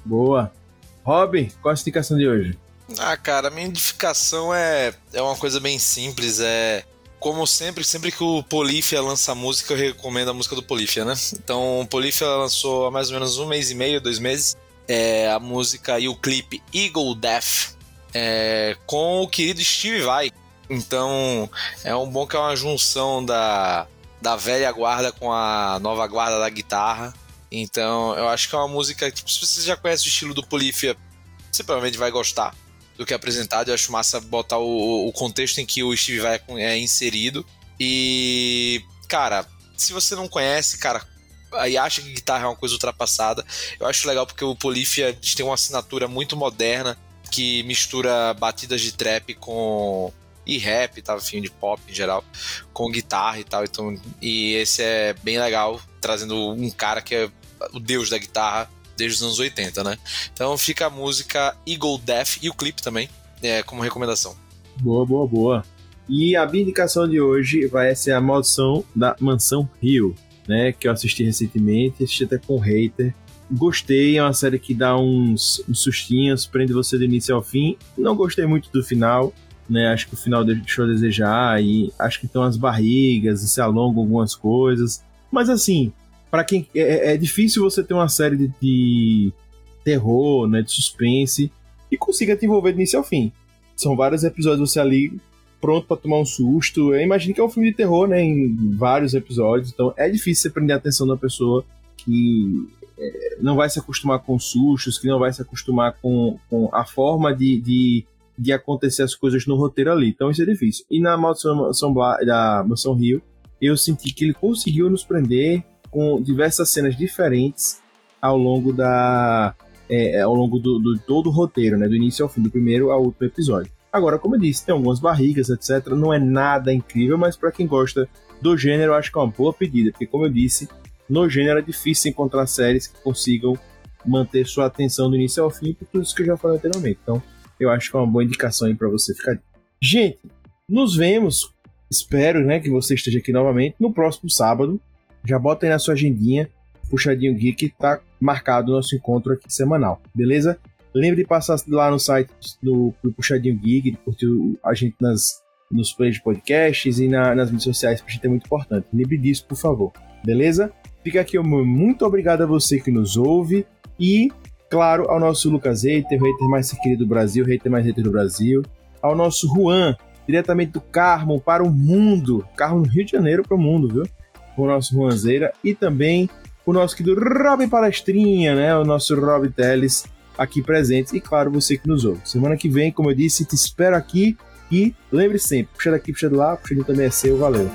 Boa. Rob, qual a indicação de hoje? Ah, cara, a minha indicação é, é uma coisa bem simples. É como sempre, sempre que o Polifia lança música, eu recomendo a música do Polifia, né? Então, o Polifia lançou há mais ou menos um mês e meio, dois meses, é, a música e o clipe Eagle Death é, com o querido Steve Vai. Então, é um bom que é uma junção da, da velha guarda com a nova guarda da guitarra. Então, eu acho que é uma música, tipo, se você já conhece o estilo do Polifia, você provavelmente vai gostar do que é apresentado. Eu acho massa botar o, o contexto em que o Steve Vai é inserido. E, cara, se você não conhece, cara, aí acha que guitarra é uma coisa ultrapassada, eu acho legal porque o Polifia tem uma assinatura muito moderna que mistura batidas de trap com e rap, tá, enfim, de pop em geral, com guitarra e tal. Então, e esse é bem legal, trazendo um cara que é o deus da guitarra desde os anos 80, né? Então fica a música Eagle Death e o clipe também, é, como recomendação. Boa, boa, boa. E a minha indicação de hoje vai ser a maldição da Mansão Rio, né? Que eu assisti recentemente, assisti até com hater. Gostei, é uma série que dá uns, uns sustinhos, prende você do início ao fim. Não gostei muito do final, né? Acho que o final deixou a desejar e acho que tem umas barrigas e se alongam algumas coisas. Mas assim, para quem é, é, difícil você ter uma série de, de terror, né, de suspense e consiga te envolver do início ao fim. São vários episódios você ali pronto para tomar um susto. Eu imagino que é um filme de terror, né, em vários episódios, então é difícil você prender a atenção da pessoa que é, não vai se acostumar com sustos, que não vai se acostumar com, com a forma de, de, de, acontecer as coisas no roteiro ali. Então isso é difícil. E na Maldição da Mansão Rio, eu senti que ele conseguiu nos prender com diversas cenas diferentes ao longo da é, ao longo do, do, todo o roteiro, né, do início ao fim, do primeiro ao último episódio. Agora, como eu disse, tem algumas barrigas, etc. Não é nada incrível, mas para quem gosta do gênero, acho que é uma boa pedida, porque como eu disse, no gênero é difícil encontrar séries que consigam manter sua atenção do início ao fim, por tudo isso que eu já falei anteriormente. Então, eu acho que é uma boa indicação aí para você ficar. Gente, nos vemos. Espero, né, que você esteja aqui novamente no próximo sábado. Já bota aí na sua agendinha, puxadinho geek, tá marcado o nosso encontro aqui semanal, beleza? Lembre de passar lá no site do, do Puxadinho Geek, curtir a gente nas, nos players de podcasts e na, nas mídias sociais, pra gente é muito importante. Lembre disso, por favor. Beleza? Fica aqui, muito obrigado a você que nos ouve e, claro, ao nosso Lucas Hater, o hater mais querido do Brasil, o hater mais hater do Brasil, ao nosso Juan, diretamente do Carmo para o mundo, Carmo no Rio de Janeiro para o mundo, viu? O nosso Juanzeira e também o nosso querido Rob Palestrinha, né? O nosso Rob Teles aqui presentes e, claro, você que nos ouve. Semana que vem, como eu disse, te espero aqui e lembre sempre, puxa daqui, puxa de lá, puxa de também é seu, valeu.